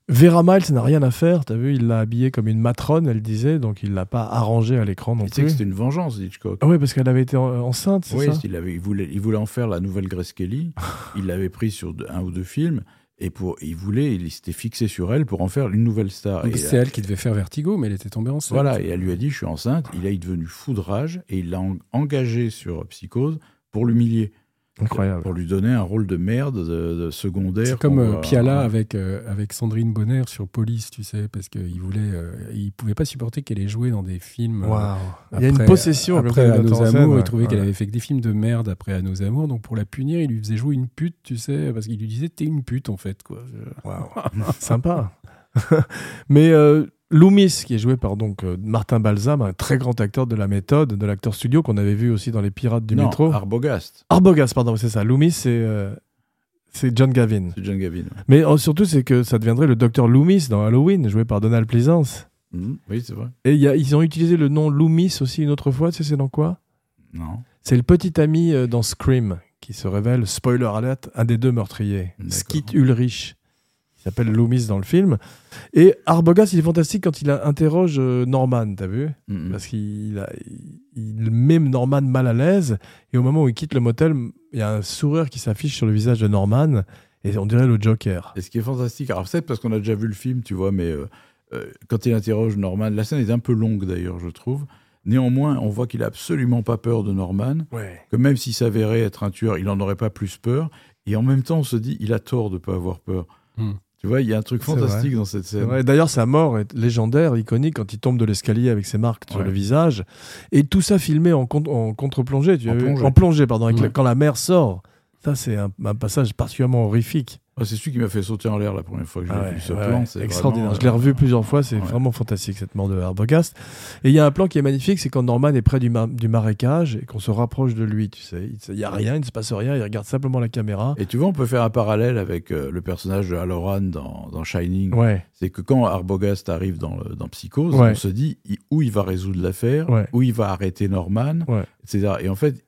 Vera Miles n'a rien à faire, t'as vu, il l'a habillée comme une matrone, elle disait, donc il l'a pas arrangée à l'écran non Tu sais que plus. c'était une vengeance d'Hitchcock. Ah ouais, parce qu'elle avait été en- enceinte, c'est Oui, ça? il, avait, il, voulait, il voulait en faire la nouvelle Grace Kelly. il l'avait pris sur un ou deux films. Et pour, il voulait, il s'était fixé sur elle pour en faire une nouvelle star. C'est elle qui devait faire Vertigo, mais elle était tombée enceinte. Voilà, et elle lui a dit Je suis enceinte. Il est devenu fou de rage et il l'a en- engagé sur Psychose pour l'humilier. Incroyable. Pour lui donner un rôle de merde, de, de secondaire. C'est comme euh, voit- Piala avec, euh, avec Sandrine Bonner sur Police, tu sais, parce qu'il voulait, euh, il pouvait pas supporter qu'elle ait joué dans des films. euh. Il y a une après- possession après ça, à nos amours, ouais. il trouvait qu'elle avait fait que des films de merde après à nos amours, donc pour la punir, il lui faisait jouer une pute, tu sais, parce qu'il lui disait t'es une pute en fait, quoi. Sympa. Mais euh, Loomis, qui est joué par donc euh, Martin Balsam, un très grand acteur de la méthode, de l'acteur studio qu'on avait vu aussi dans Les Pirates du non, métro. Arbogast. Arbogast, pardon, c'est ça. Loomis, c'est euh, c'est John Gavin. C'est John Gavin. ouais. Mais euh, surtout, c'est que ça deviendrait le docteur Loomis dans Halloween, joué par Donald Pleasance. Mhm. Oui, c'est vrai. Et il y a- ils ont utilisé le nom Loomis aussi une autre fois. Tu sais, c'est dans quoi? Non. C'est le petit ami euh, dans Scream qui se révèle, spoiler alert, un des deux meurtriers. Skit Ulrich. Il s'appelle Loomis dans le film. Et Arbogast, il est fantastique quand il interroge euh, Norman, t'as vu? Mhm. Parce qu'il il, met Norman mal à l'aise. Et au moment où il quitte le motel, il y a un sourire qui s'affiche sur le visage de Norman. Et on dirait le Joker. Et ce qui est fantastique, alors c'est parce qu'on a déjà vu le film, tu vois, mais euh, euh, quand il interroge Norman, la scène est un peu longue d'ailleurs, je trouve. Néanmoins, on voit qu'il a absolument pas peur de Norman, Ouais. que même s'il s'avérait être un tueur, il n'en aurait pas plus peur. Et en même temps, on se dit, il a tort de pas avoir peur. Hmm. Tu vois, il y a un truc fantastique dans cette scène. D'ailleurs, sa mort est légendaire, iconique, quand il tombe de l'escalier avec ses marques sur Ouais. le visage. Et tout ça filmé en, con- en contre-plongée. En plongée. En plongée, pardon. avec Ouais. la- quand la mer sort. C'est un, un passage particulièrement horrifique. Ah, c'est celui qui m'a fait sauter en l'air la première fois que j'ai Ah ouais, vu ce ouais, plan. c'est extraordinaire. vraiment, Je l'ai revu euh, plusieurs fois. C'est vraiment fantastique, cette mort de Arbogast. Et il y a un plan qui est magnifique c'est quand Norman est près du, ma- du marécage et qu'on se rapproche de lui. Tu sais, il n'y a rien, il ne se passe rien. Il regarde simplement la caméra. Et tu vois, on peut faire un parallèle avec euh, le personnage de Halloran dans, dans Shining. C'est que quand Arbogast arrive dans, le- dans Psychose, on se dit il- où il va résoudre l'affaire, où il va arrêter Norman, etc. Et en fait,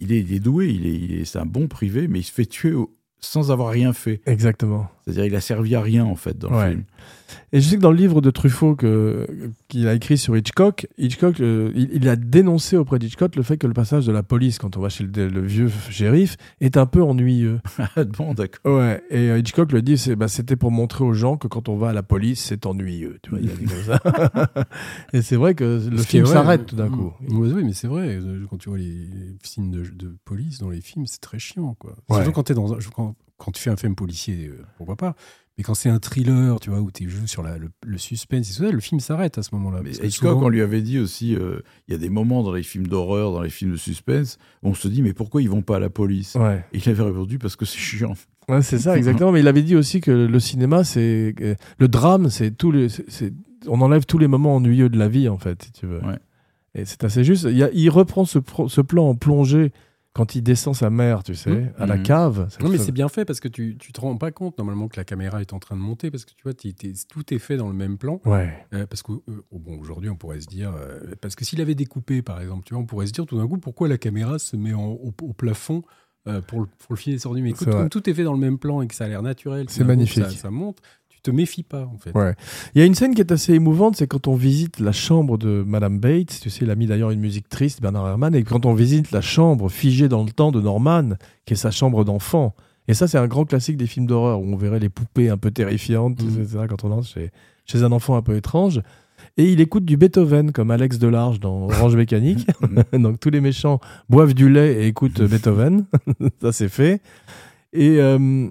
il est, il est doué, il est, c'est un bon privé, mais il se fait tuer au- sans avoir rien fait. Exactement. C'est-à-dire, il a servi à rien en fait dans Ouais. le film. Et je sais que dans le livre de Truffaut que- qu'il a écrit sur Hitchcock, Hitchcock euh, il, il a dénoncé auprès d'Hitchcock le fait que le passage de la police, quand on va chez le, le vieux shérif, est un peu ennuyeux. Ah bon, d'accord. Ouais, et euh, Hitchcock le dit, c'est, bah, c'était pour montrer aux gens que quand on va à la police, c'est ennuyeux. Tu vois, il a dit comme ça. et c'est vrai que le film s'arrête euh, tout d'un coup. mm, Oui, mais c'est vrai. euh, Quand tu vois les, les signes de, de police dans les films, c'est très chiant. Quoi. Ouais. Surtout quand, t'es dans un- quand, quand tu fais un film policier, euh, pourquoi pas. Mais quand c'est un thriller, tu vois, où tu joues sur la- le, le suspense, et tout ça, le film s'arrête à ce moment-là. Mais Hitchcock, souvent- on lui avait dit aussi, euh, il y a des moments dans les films d'horreur, dans les films de suspense, où on se dit, mais pourquoi ils vont pas à la police? Ouais. Et Il avait répondu parce que c'est chiant. Ouais, c'est ça, exactement. Mais il avait dit aussi que le cinéma, c'est euh, le drame, c'est tous les, on enlève tous les moments ennuyeux de la vie, en fait, si tu veux. Ouais. Et c'est assez juste. Il, y a- il reprend ce, pro- ce plan en plongée quand il descend sa mère, tu sais, Mhm. à la Mhm. cave. Non, mais c'est bien fait parce que tu, tu te rends pas compte normalement que la caméra est en train de monter parce que tu vois, tout est fait dans le même plan. Ouais. Euh, parce que euh, oh, bon, aujourd'hui, on pourrait se dire, euh, parce que s'il avait découpé, par exemple, tu vois, on pourrait se dire tout d'un coup pourquoi la caméra se met en- au, au plafond pour, le, pour le filer sorti. Mais écoute, comme tout est fait dans le même plan et que ça a l'air naturel, C'est coup, magnifique. Ça, ça monte. Te méfies pas en fait. Ouais. Il y a une scène qui est assez émouvante, c'est quand on visite la chambre de Madame Bates. Tu sais, il a mis d'ailleurs une musique triste, Bernard Herrmann, et quand on visite la chambre figée dans le temps de Norman, qui est sa chambre d'enfant. Et ça, c'est un grand classique des films d'horreur où on verrait les poupées un peu terrifiantes, etc., quand on entre chez, chez un enfant un peu étrange. Et il écoute du Beethoven, comme Alex Delarge dans Orange Mécanique. Donc tous les méchants boivent du lait et écoutent Beethoven. ça, c'est fait. Et euh,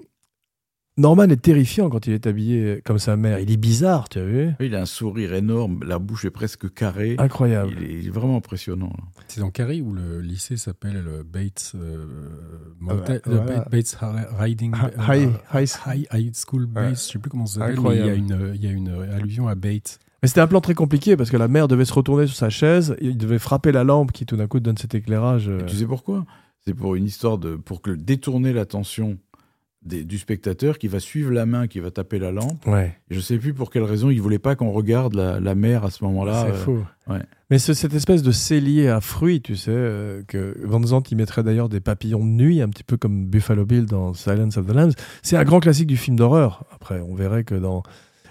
Norman est terrifiant quand il est habillé comme sa mère. Il est bizarre, tu as vu? Il a un sourire énorme, la bouche est presque carrée. Incroyable. Il est, vraiment impressionnant. C'est dans Carrie où le lycée s'appelle le Bates euh, Motel- Ah, euh, voilà. Bates Hi- Riding Hi- euh, high- high- High, High School Bates, Ouais. je sais plus comment ça s'appelle, mais il y, a Incroyable. une, il y a une allusion à Bates. Mais c'était un plan très compliqué parce que la mère devait se retourner sur sa chaise, et il devait frapper la lampe qui tout d'un coup donne cet éclairage. euh, Et tu sais pourquoi? C'est pour une histoire de. pour que détourner l'attention des- du spectateur qui va suivre la main, qui va taper la lampe. Ouais, Et je sais plus pour quelle raison il voulait pas qu'on regarde la, la mer à ce moment-là. c'est euh, ouais. Mais ce- cette espèce de cellier à fruits, tu sais, euh, que Van Zandt y mettrait d'ailleurs des papillons de nuit, un petit peu comme Buffalo Bill dans Silence of the Lambs, c'est un grand classique du film d'horreur. Après, on verrait que dans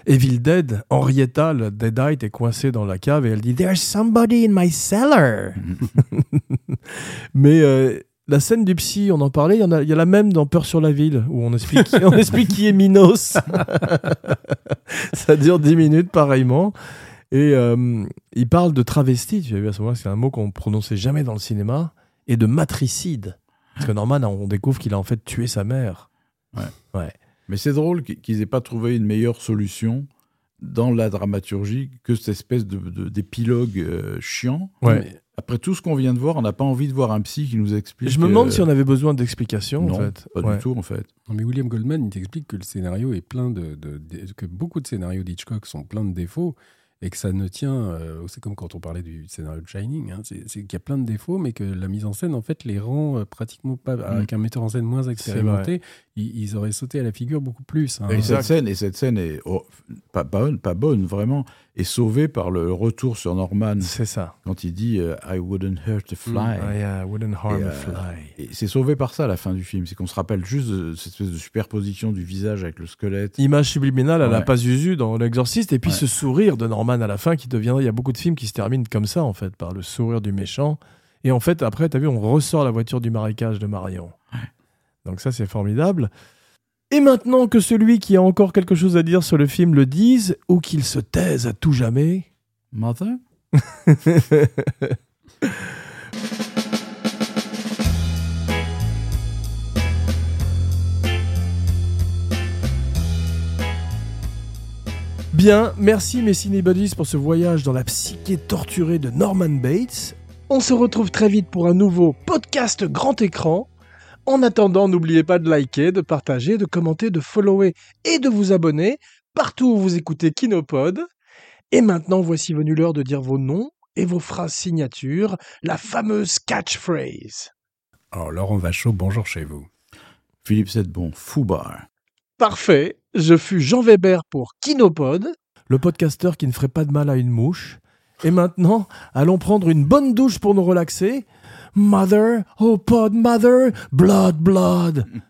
Evil Dead, Henrietta, la Deadite, est coincée dans la cave et elle dit There's somebody in my cellar. Mais euh, la scène du psy, on en parlait, il y, en a, il y a la même dans Peur sur la ville, où on explique, on explique qui est Minos. Ça dure 10 minutes, pareillement. Et euh, il parle de travesti, tu as vu à ce moment-là, c'est un mot qu'on prononçait jamais dans le cinéma, et de matricide. Parce que Norman, on découvre qu'il a en fait tué sa mère. Mais c'est drôle qu'- qu'ils aient pas trouvé une meilleure solution dans la dramaturgie que cette espèce de- de- d'épilogue euh, chiant. Ouais. Mais- Après tout ce qu'on vient de voir, on n'a pas envie de voir un psy qui nous explique. Je me demande euh, si on avait besoin d'explications, en fait. pas Ouais. du tout en fait. Non, mais William Goldman, il t'explique que le scénario est plein de, de- de- que beaucoup de scénarios d'Hitchcock sont pleins de défauts et que ça ne tient. euh, c'est comme quand on parlait du scénario de Shining, hein, c'est c'est qu'il y a plein de défauts, mais que la mise en scène, en fait, les rend euh, pratiquement pas. Avec un metteur en scène moins expérimenté, ils, ils auraient sauté à la figure beaucoup plus. hein. Et Exact. cette scène, et cette scène est oh, pas, bonne, pas bonne, vraiment, est sauvée par le retour sur Norman C'est ça. quand il dit euh, I wouldn't hurt a fly. I uh, wouldn't harm Et, a euh, fly. Et c'est sauvé par ça à la fin du film. C'est qu'on se rappelle juste de cette espèce de superposition du visage avec le squelette. Image subliminale à la Ouais. pas Zuzu dans L'Exorciste, et puis Ouais. ce sourire de Norman à la fin qui devient. Il y a beaucoup de films qui se terminent comme ça, en fait, par le sourire du méchant. Et en fait, après, t'as vu, on ressort la voiture du marécage de Marion. Donc ça, c'est formidable. Et maintenant que celui qui a encore quelque chose à dire sur le film le dise, ou qu'il se taise à tout jamais. Mother? Bien, merci mes cinébuddies pour ce voyage dans la psyché torturée de Norman Bates. On se retrouve très vite pour un nouveau podcast grand écran. En attendant, n'oubliez pas de liker, de partager, de commenter, de follower et de vous abonner partout où vous écoutez Kinopod. Et maintenant, voici venu l'heure de dire vos noms et vos phrases signatures, la fameuse catchphrase. Alors, Laurent Vachaud, bonjour chez vous. Philippe Sedbon, Foubar. Parfait, je fus Jean Weber pour Kinopod, le podcasteur qui ne ferait pas de mal à une mouche. Et maintenant, allons prendre une bonne douche pour nous relaxer. Mother, oh pod mother, blood, blood.